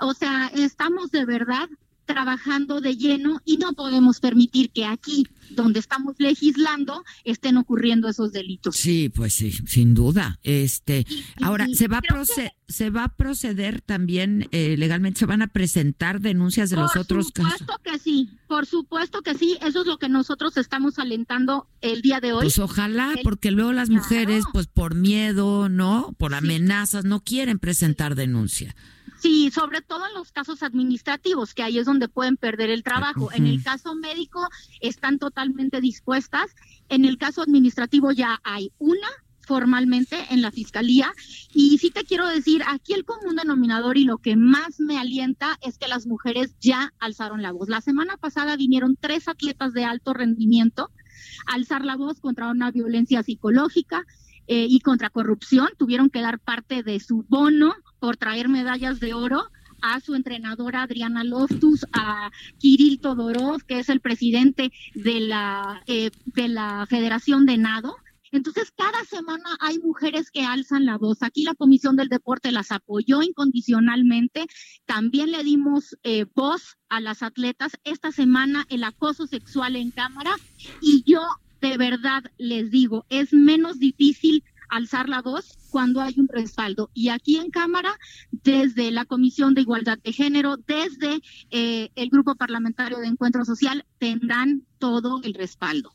O sea, estamos de verdad trabajando de lleno y no podemos permitir que aquí, donde estamos legislando, estén ocurriendo esos delitos. Sí, pues sí, sin duda. Este, ahora se va a proceder, se va a proceder también eh, legalmente, se van a presentar denuncias de los otros casos. Por supuesto que sí, por supuesto que sí. Eso es lo que nosotros estamos alentando el día de hoy. Pues ojalá, porque luego las mujeres, pues por miedo, no, por amenazas, no quieren presentar denuncia. Sí, sobre todo en los casos administrativos, que ahí es donde pueden perder el trabajo. En el caso médico están totalmente dispuestas. En el caso administrativo ya hay una formalmente en la fiscalía. Y sí te quiero decir, aquí el común denominador y lo que más me alienta es que las mujeres ya alzaron la voz. La semana pasada vinieron tres atletas de alto rendimiento a alzar la voz contra una violencia psicológica eh, y contra corrupción. Tuvieron que dar parte de su bono por traer medallas de oro a su entrenadora Adriana Loftus, a Kirill Todorov, que es el presidente de la, eh, de la Federación de Nado. Entonces, cada semana hay mujeres que alzan la voz. Aquí la Comisión del Deporte las apoyó incondicionalmente. También le dimos eh, voz a las atletas. Esta semana el acoso sexual en cámara. Y yo de verdad les digo, es menos difícil alzar la voz cuando hay un respaldo. Y aquí en Cámara, desde la Comisión de Igualdad de Género, desde eh, el Grupo Parlamentario de Encuentro Social, tendrán todo el respaldo.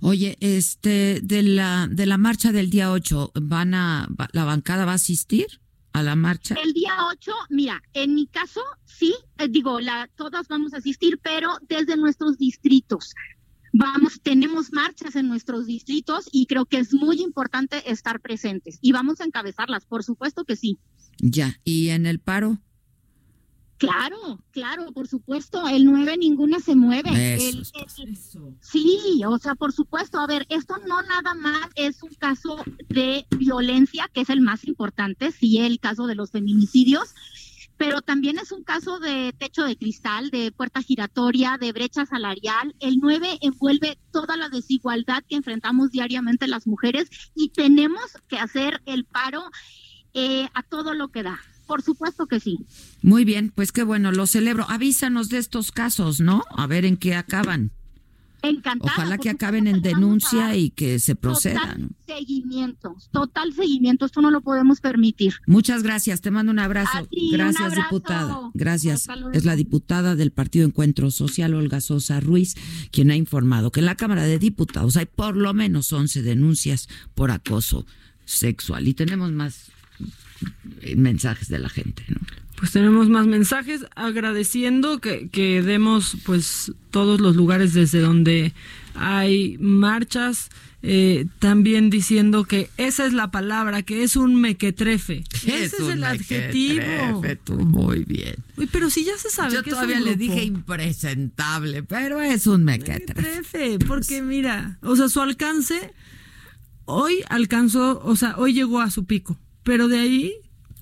Oye, este, de la, de la marcha del día 8, ¿van a, ¿la bancada va a asistir? a la marcha? El día 8, mira, en mi caso, sí, eh, digo, la, todas vamos a asistir, pero desde nuestros distritos vamos, tenemos marchas en nuestros distritos y creo que es muy importante estar presentes y vamos a encabezarlas, por supuesto que sí. Ya, ¿y en el paro? Claro, claro, por supuesto, el 9 ninguna se mueve. sí, o sea, por supuesto, a ver, esto no nada más es un caso de violencia, que es el más importante, sí, el caso de los feminicidios, pero también es un caso de techo de cristal, de puerta giratoria, de brecha salarial. El 9 envuelve toda la desigualdad que enfrentamos diariamente las mujeres y tenemos que hacer el paro eh, a todo lo que da. Por supuesto que sí. Muy bien, pues qué bueno, lo celebro. Avísanos de estos casos, ¿no? A ver en qué acaban. Encantada. Ojalá que acaben en denuncia y que se Total procedan. seguimiento, total seguimiento, esto no lo podemos permitir. Muchas gracias, te mando un abrazo. Un gracias, abrazo. diputada. Gracias. Es la diputada del Partido Encuentro Social, Olga Sosa Ruiz, quien ha informado que en la Cámara de Diputados hay por lo menos 11 denuncias por acoso sexual. Y tenemos más eh, mensajes de la gente, ¿no? Pues tenemos más mensajes agradeciendo que, que demos pues todos los lugares desde donde hay marchas, eh, también diciendo que esa es la palabra, que es un mequetrefe. Ese es, el adjetivo. tú, muy bien. Uy, pero si ya se sabe Yo que es todavía un le grupo. dije impresentable, pero es un mequetrefe. Mequetrefe, porque mira, o sea, su alcance hoy alcanzó, o sea, hoy llegó a su pico, pero de ahí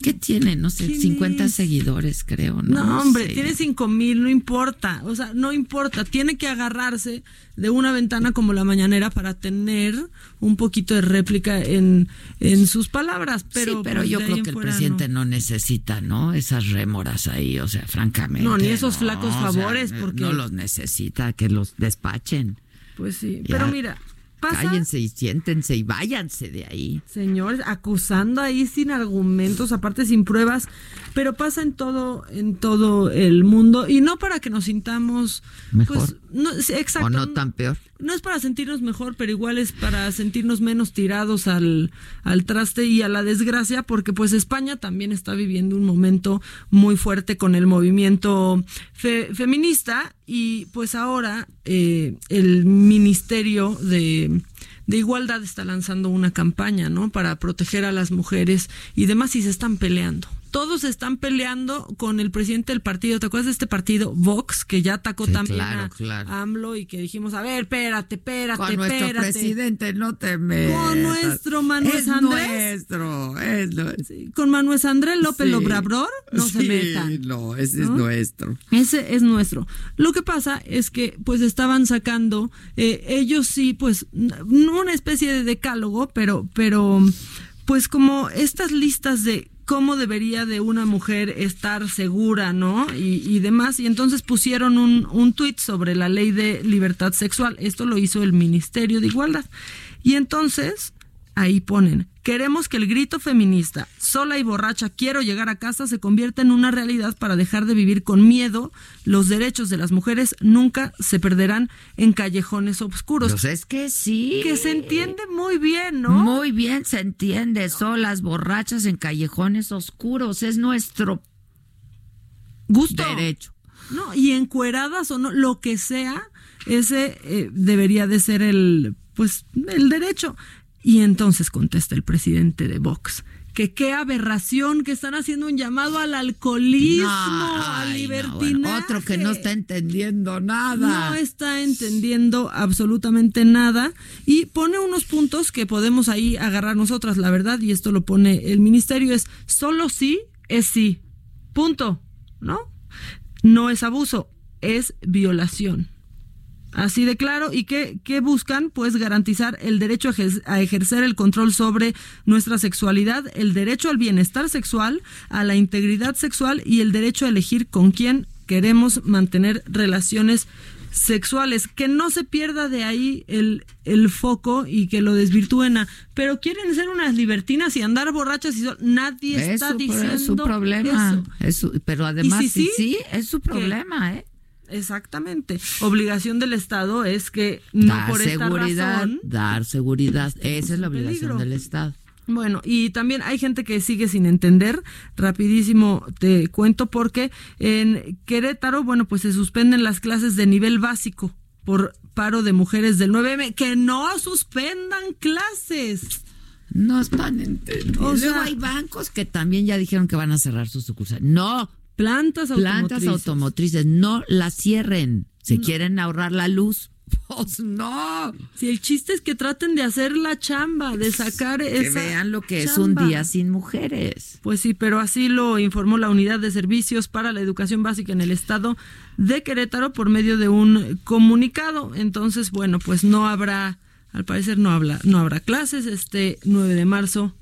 ¿Qué tiene? No sé, ¿Quién 50 es? seguidores, creo. No, No, hombre, sé. tiene cinco mil, no importa. O sea, no importa. Tiene que agarrarse de una ventana como la mañanera para tener un poquito de réplica en, en sus palabras. Pero, sí, pero pues, yo creo que el presidente no. necesita, ¿no? Esas rémoras ahí, o sea, francamente. No, ni esos flacos o sea, favores, porque- No los necesita, que los despachen. Pues sí. Ya. Pero mira, pasa. Cállense y siéntense y váyanse de ahí. Señores, acusando ahí sin argumentos, aparte sin pruebas, pero pasa en todo, en todo el mundo y no para que nos sintamos Mejor. pues, no, sí, exacto, o no tan peor. no es para sentirnos mejor, pero igual es para sentirnos menos tirados al, al traste y a la desgracia, porque pues España también está viviendo un momento muy fuerte con el movimiento fe- feminista y pues ahora eh, el Ministerio de, de Igualdad está lanzando una campaña, ¿no? Para proteger a las mujeres y demás y se están peleando. Todos están peleando con el presidente del partido. ¿Te acuerdas de este partido, Vox, que ya atacó Sí, también claro, a, claro. AMLO y que dijimos, a ver, espérate, espérate, Con nuestro espérate. presidente no te metas. Con nuestro Manuel es Andrés. nuestro, es nuestro. Con Manuel Andrés López Sí. Obrador, no se metan. No, ese es nuestro. Ese es nuestro. Lo que pasa es que pues estaban sacando, eh, ellos sí, pues, una especie de decálogo, pero, pero, pues como estas listas de cómo debería de una mujer estar segura, ¿no? Y, y demás. Y entonces pusieron un, un tuit sobre la ley de libertad sexual. Esto lo hizo el Ministerio de Igualdad. Y entonces, ahí ponen, queremos que el grito feminista, sola y borracha, quiero llegar a casa, se convierta en una realidad para dejar de vivir con miedo. Los derechos de las mujeres nunca se perderán en callejones oscuros. Pues es que sí. Que se entiende muy bien, ¿no? Muy bien, se entiende. Solas, borrachas en callejones oscuros. Es nuestro Gusto. derecho. No, y encueradas o no, lo que sea, ese eh, debería de ser el, pues, el derecho. Y entonces contesta el presidente de Vox que qué aberración que están haciendo un llamado al alcoholismo, al no, libertinaje. bueno, otro que no está entendiendo nada. No está entendiendo absolutamente nada y pone unos puntos que podemos ahí agarrar nosotras, la verdad, y esto lo pone el ministerio, es solo sí es sí. Punto. ¿No? No es abuso, es violación. Así de claro. ¿Y qué, qué buscan? Pues garantizar el derecho a ejer- a ejercer el control sobre nuestra sexualidad, el derecho al bienestar sexual, a la integridad sexual y el derecho a elegir con quién queremos mantener relaciones sexuales. Que no se pierda de ahí el, el foco y que lo desvirtúen a... Pero quieren ser unas libertinas y andar borrachas y nadie Es está su, diciendo es su problema. eso. Es su- pero además, ¿Y si sí, sí? sí, es su problema, ¿eh? Exactamente. Obligación del Estado es que no dar por esta seguridad, razón dar seguridad. Esa es la peligro. obligación del Estado. Bueno, y también hay gente que sigue sin entender. Rapidísimo te cuento porque en Querétaro, bueno, pues se suspenden las clases de nivel básico por paro de mujeres del 9M. Que no suspendan clases. No están entendiendo. O Luego sea- hay bancos que también ya dijeron que van a cerrar sus sucursales. No, Plantas plantas automotrices. automotrices, no las cierren. Se quieren ahorrar la luz. Pues no. Si el chiste es que traten de hacer la chamba, de sacar Que esa vean lo que es un día sin mujeres. Pues sí, pero así lo informó la Unidad de Servicios para la Educación Básica en el Estado de Querétaro por medio de un comunicado. Entonces, bueno, pues no habrá, al parecer no, habla, no habrá clases este 9 de marzo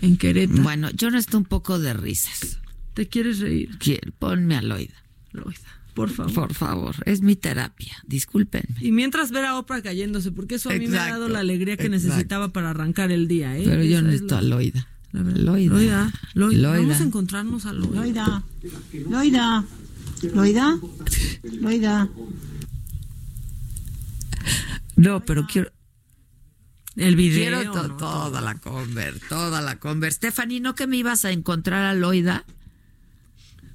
en Querétaro. Bueno, yo no estoy un poco de risas. ¿Te quieres reír? Quiero, ponme a Loida. Loida. Por favor. Por favor, es mi terapia, discúlpenme. Y mientras ver a Oprah cayéndose, porque eso a mí me ha dado la alegría que exacto. necesitaba para arrancar el día. ¿eh? Pero yo Esa necesito la- a Loida. la verdad. Loida. Loida, Loida. Loida. Vamos a encontrarnos a Loida. Loida. Loida. Loida. Loida. No, pero quiero. El video. Quiero to- ¿no? toda la conver, toda la conver. Stephanie, ¿no que me ibas a encontrar a Loida?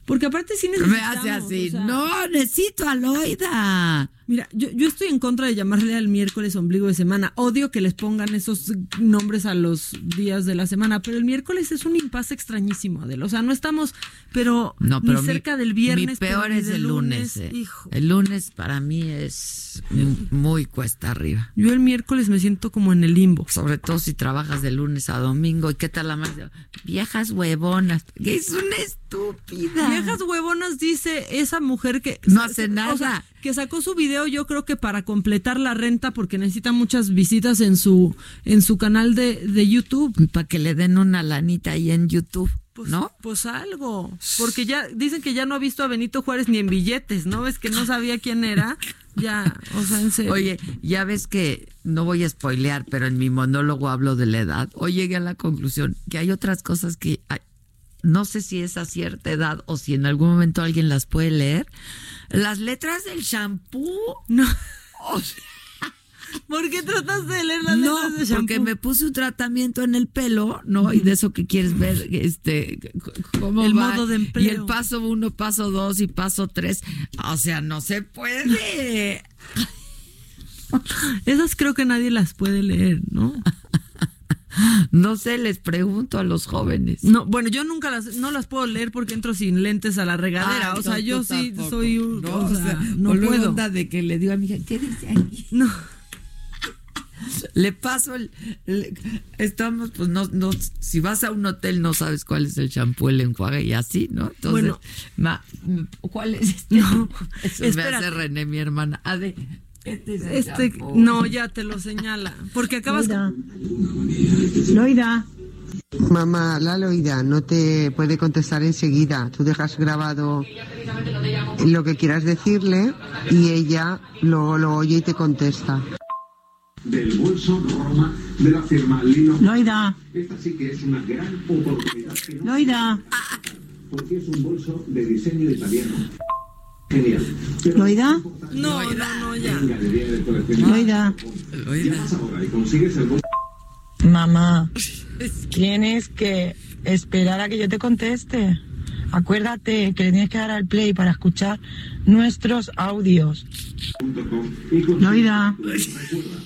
Porque aparte sí Me necesitamos. hace así. o sea, no, necesito a Loida. Mira, yo, yo estoy en contra de llamarle al miércoles ombligo de semana. Odio que les pongan esos nombres a los días de la semana, pero el miércoles es un impasse extrañísimo, Adel. O sea, no estamos, pero, No, pero ni mi- cerca del viernes. Mi peor es el lunes. eh. Hijo. El lunes para mí es muy cuesta arriba. Yo el miércoles me siento como en el limbo. Sobre todo si trabajas de lunes a domingo. ¿Y qué tal la más? Viejas huevonas. Es una estúpida. Viejas huevonas dice esa mujer que No hace nada. o sea, que sacó su video yo creo que para completar la renta porque necesita muchas visitas en su en su canal de, de YouTube. Para que le den una lanita ahí en YouTube. Pues, ¿No? Pues algo. Porque ya dicen que ya no ha visto a Benito Juárez ni en billetes, ¿no? Ves que no sabía quién era. Ya, o sea, en serio. Oye, ya ves que no voy a spoilear, pero en mi monólogo hablo de la edad. Hoy llegué a la conclusión que hay otras cosas que hay- no sé si es a cierta edad o si en algún momento alguien las puede leer. Las letras del shampoo. No. O sea, ¿Por qué trataste de leer las no, letras de porque shampoo? me puse un tratamiento en el pelo, ¿no? Y de eso que quieres ver, este, cómo El va. modo de Y empleo. el paso uno, paso dos y paso tres. O sea, no se puede. Esas creo que nadie las puede leer, ¿no? No sé, les pregunto a los jóvenes. No, bueno, yo nunca las no las puedo leer porque entro sin lentes a la regadera, Ay, o sea, yo sí tampoco. soy un, No, o o sea, sea, no puedo. onda de que le digo a mi hija, ¿qué dice aquí? No. Le paso el, le- estamos, pues no, no, si vas a un hotel no sabes cuál es el champú, el enjuague y así, ¿no? Entonces, Bueno. ma, ¿cuál es este? No, Eso me hace René, mi hermana. Ade, este es el Este, no, ya te lo señala, porque acabas Loida. Loida. Mamá, la Loida no te puede contestar enseguida. Tú dejas grabado lo que quieras decirle y ella lo, lo oye y te contesta. del bolso Roma de la firma Lino. Loida. Esta sí que es una gran oportunidad que no- Loida. porque es un bolso de diseño italiano. Loida. No, no, no, ya. Loida. Llamas ahora y consigues el bolso. Mamá, tienes que esperar a que yo te conteste. Acuérdate que le tienes que dar al play para escuchar nuestros audios. Loida. Recuerda,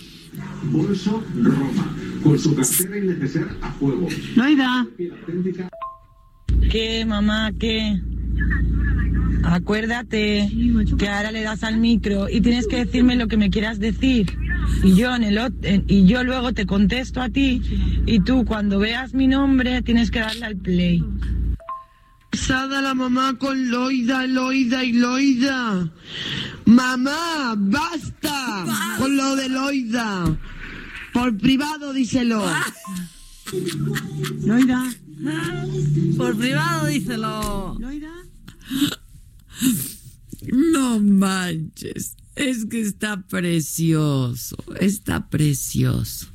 Bolso Roma, con su cartera y neceser a fuego. Loida. ¿Qué, mamá? ¿Qué? Acuérdate que ahora le das al micro y tienes que decirme lo que me quieras decir. Y yo, en el, en- y yo luego te contesto a ti y tú cuando veas mi nombre tienes que darle al play. Pesada la mamá con Loida, Loida y Loida. Mamá, basta con lo de Loida. Por privado, díselo. Loida. Por privado, díselo. Loida. No manches. Es que está precioso. Está precioso.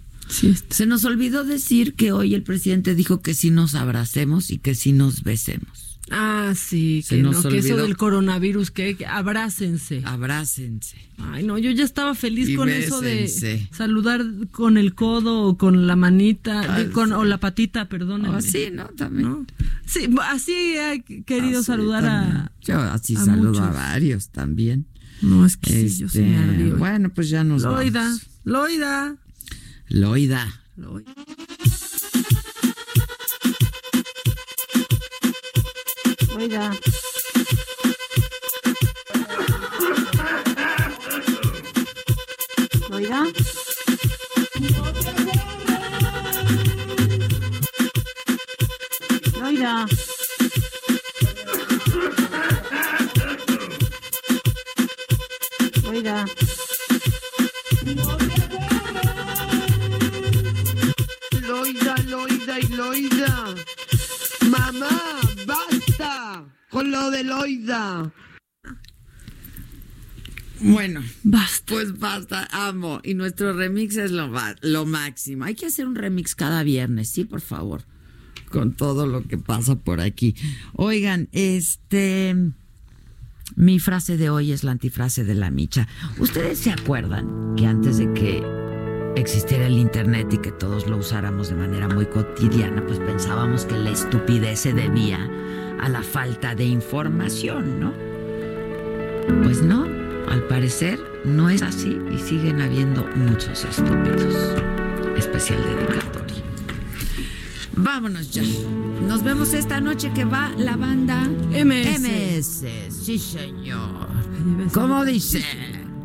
Se nos olvidó decir que hoy el presidente dijo que sí nos abracemos y que sí nos besemos. Ah, sí, Se que no, que eso del coronavirus, que, que abrácense. Abrácense. Ay, no, yo ya estaba feliz Y con eso de saludar con el codo o con la manita, de- con, o la patita, perdón. Así, ¿no? También. Sí, así he querido Así saludar a... Yo así a saludo a varios también. No, es que sí, yo me Este. Bueno, pues ya nos Loida, vamos. Loida. Loida. Loida. Loida. Loida. Loida. Bueno, basta. Pues basta, amo. Y nuestro remix es lo, lo máximo. Hay que hacer un remix cada viernes, sí, por favor. Con todo lo que pasa por aquí. Oigan, este. Mi frase de hoy es la antifrase de la micha. ¿Ustedes se acuerdan que antes de que existiera el Internet y que todos lo usáramos de manera muy cotidiana, pues pensábamos que la estupidez se debía a la falta de información, ¿no? Pues no, al parecer no es así y siguen habiendo muchos estúpidos. Especial dedicatoria. Vámonos ya. Nos vemos esta noche que va la banda MS. MS. Sí, señor. ¿Cómo dice?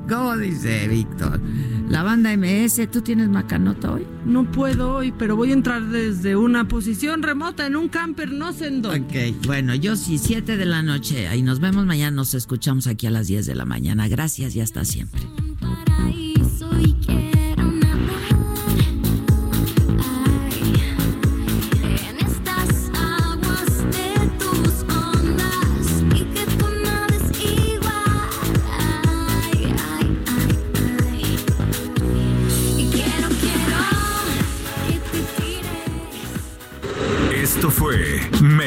¿Cómo dice Víctor? La banda MS, ¿tú tienes macanota hoy? No puedo hoy, pero voy a entrar desde una posición remota en un camper, no sé en dónde. Ok, bueno, yo sí, 7 de la noche. Ahí nos vemos mañana, nos escuchamos aquí a las 10 de la mañana. Gracias y hasta siempre.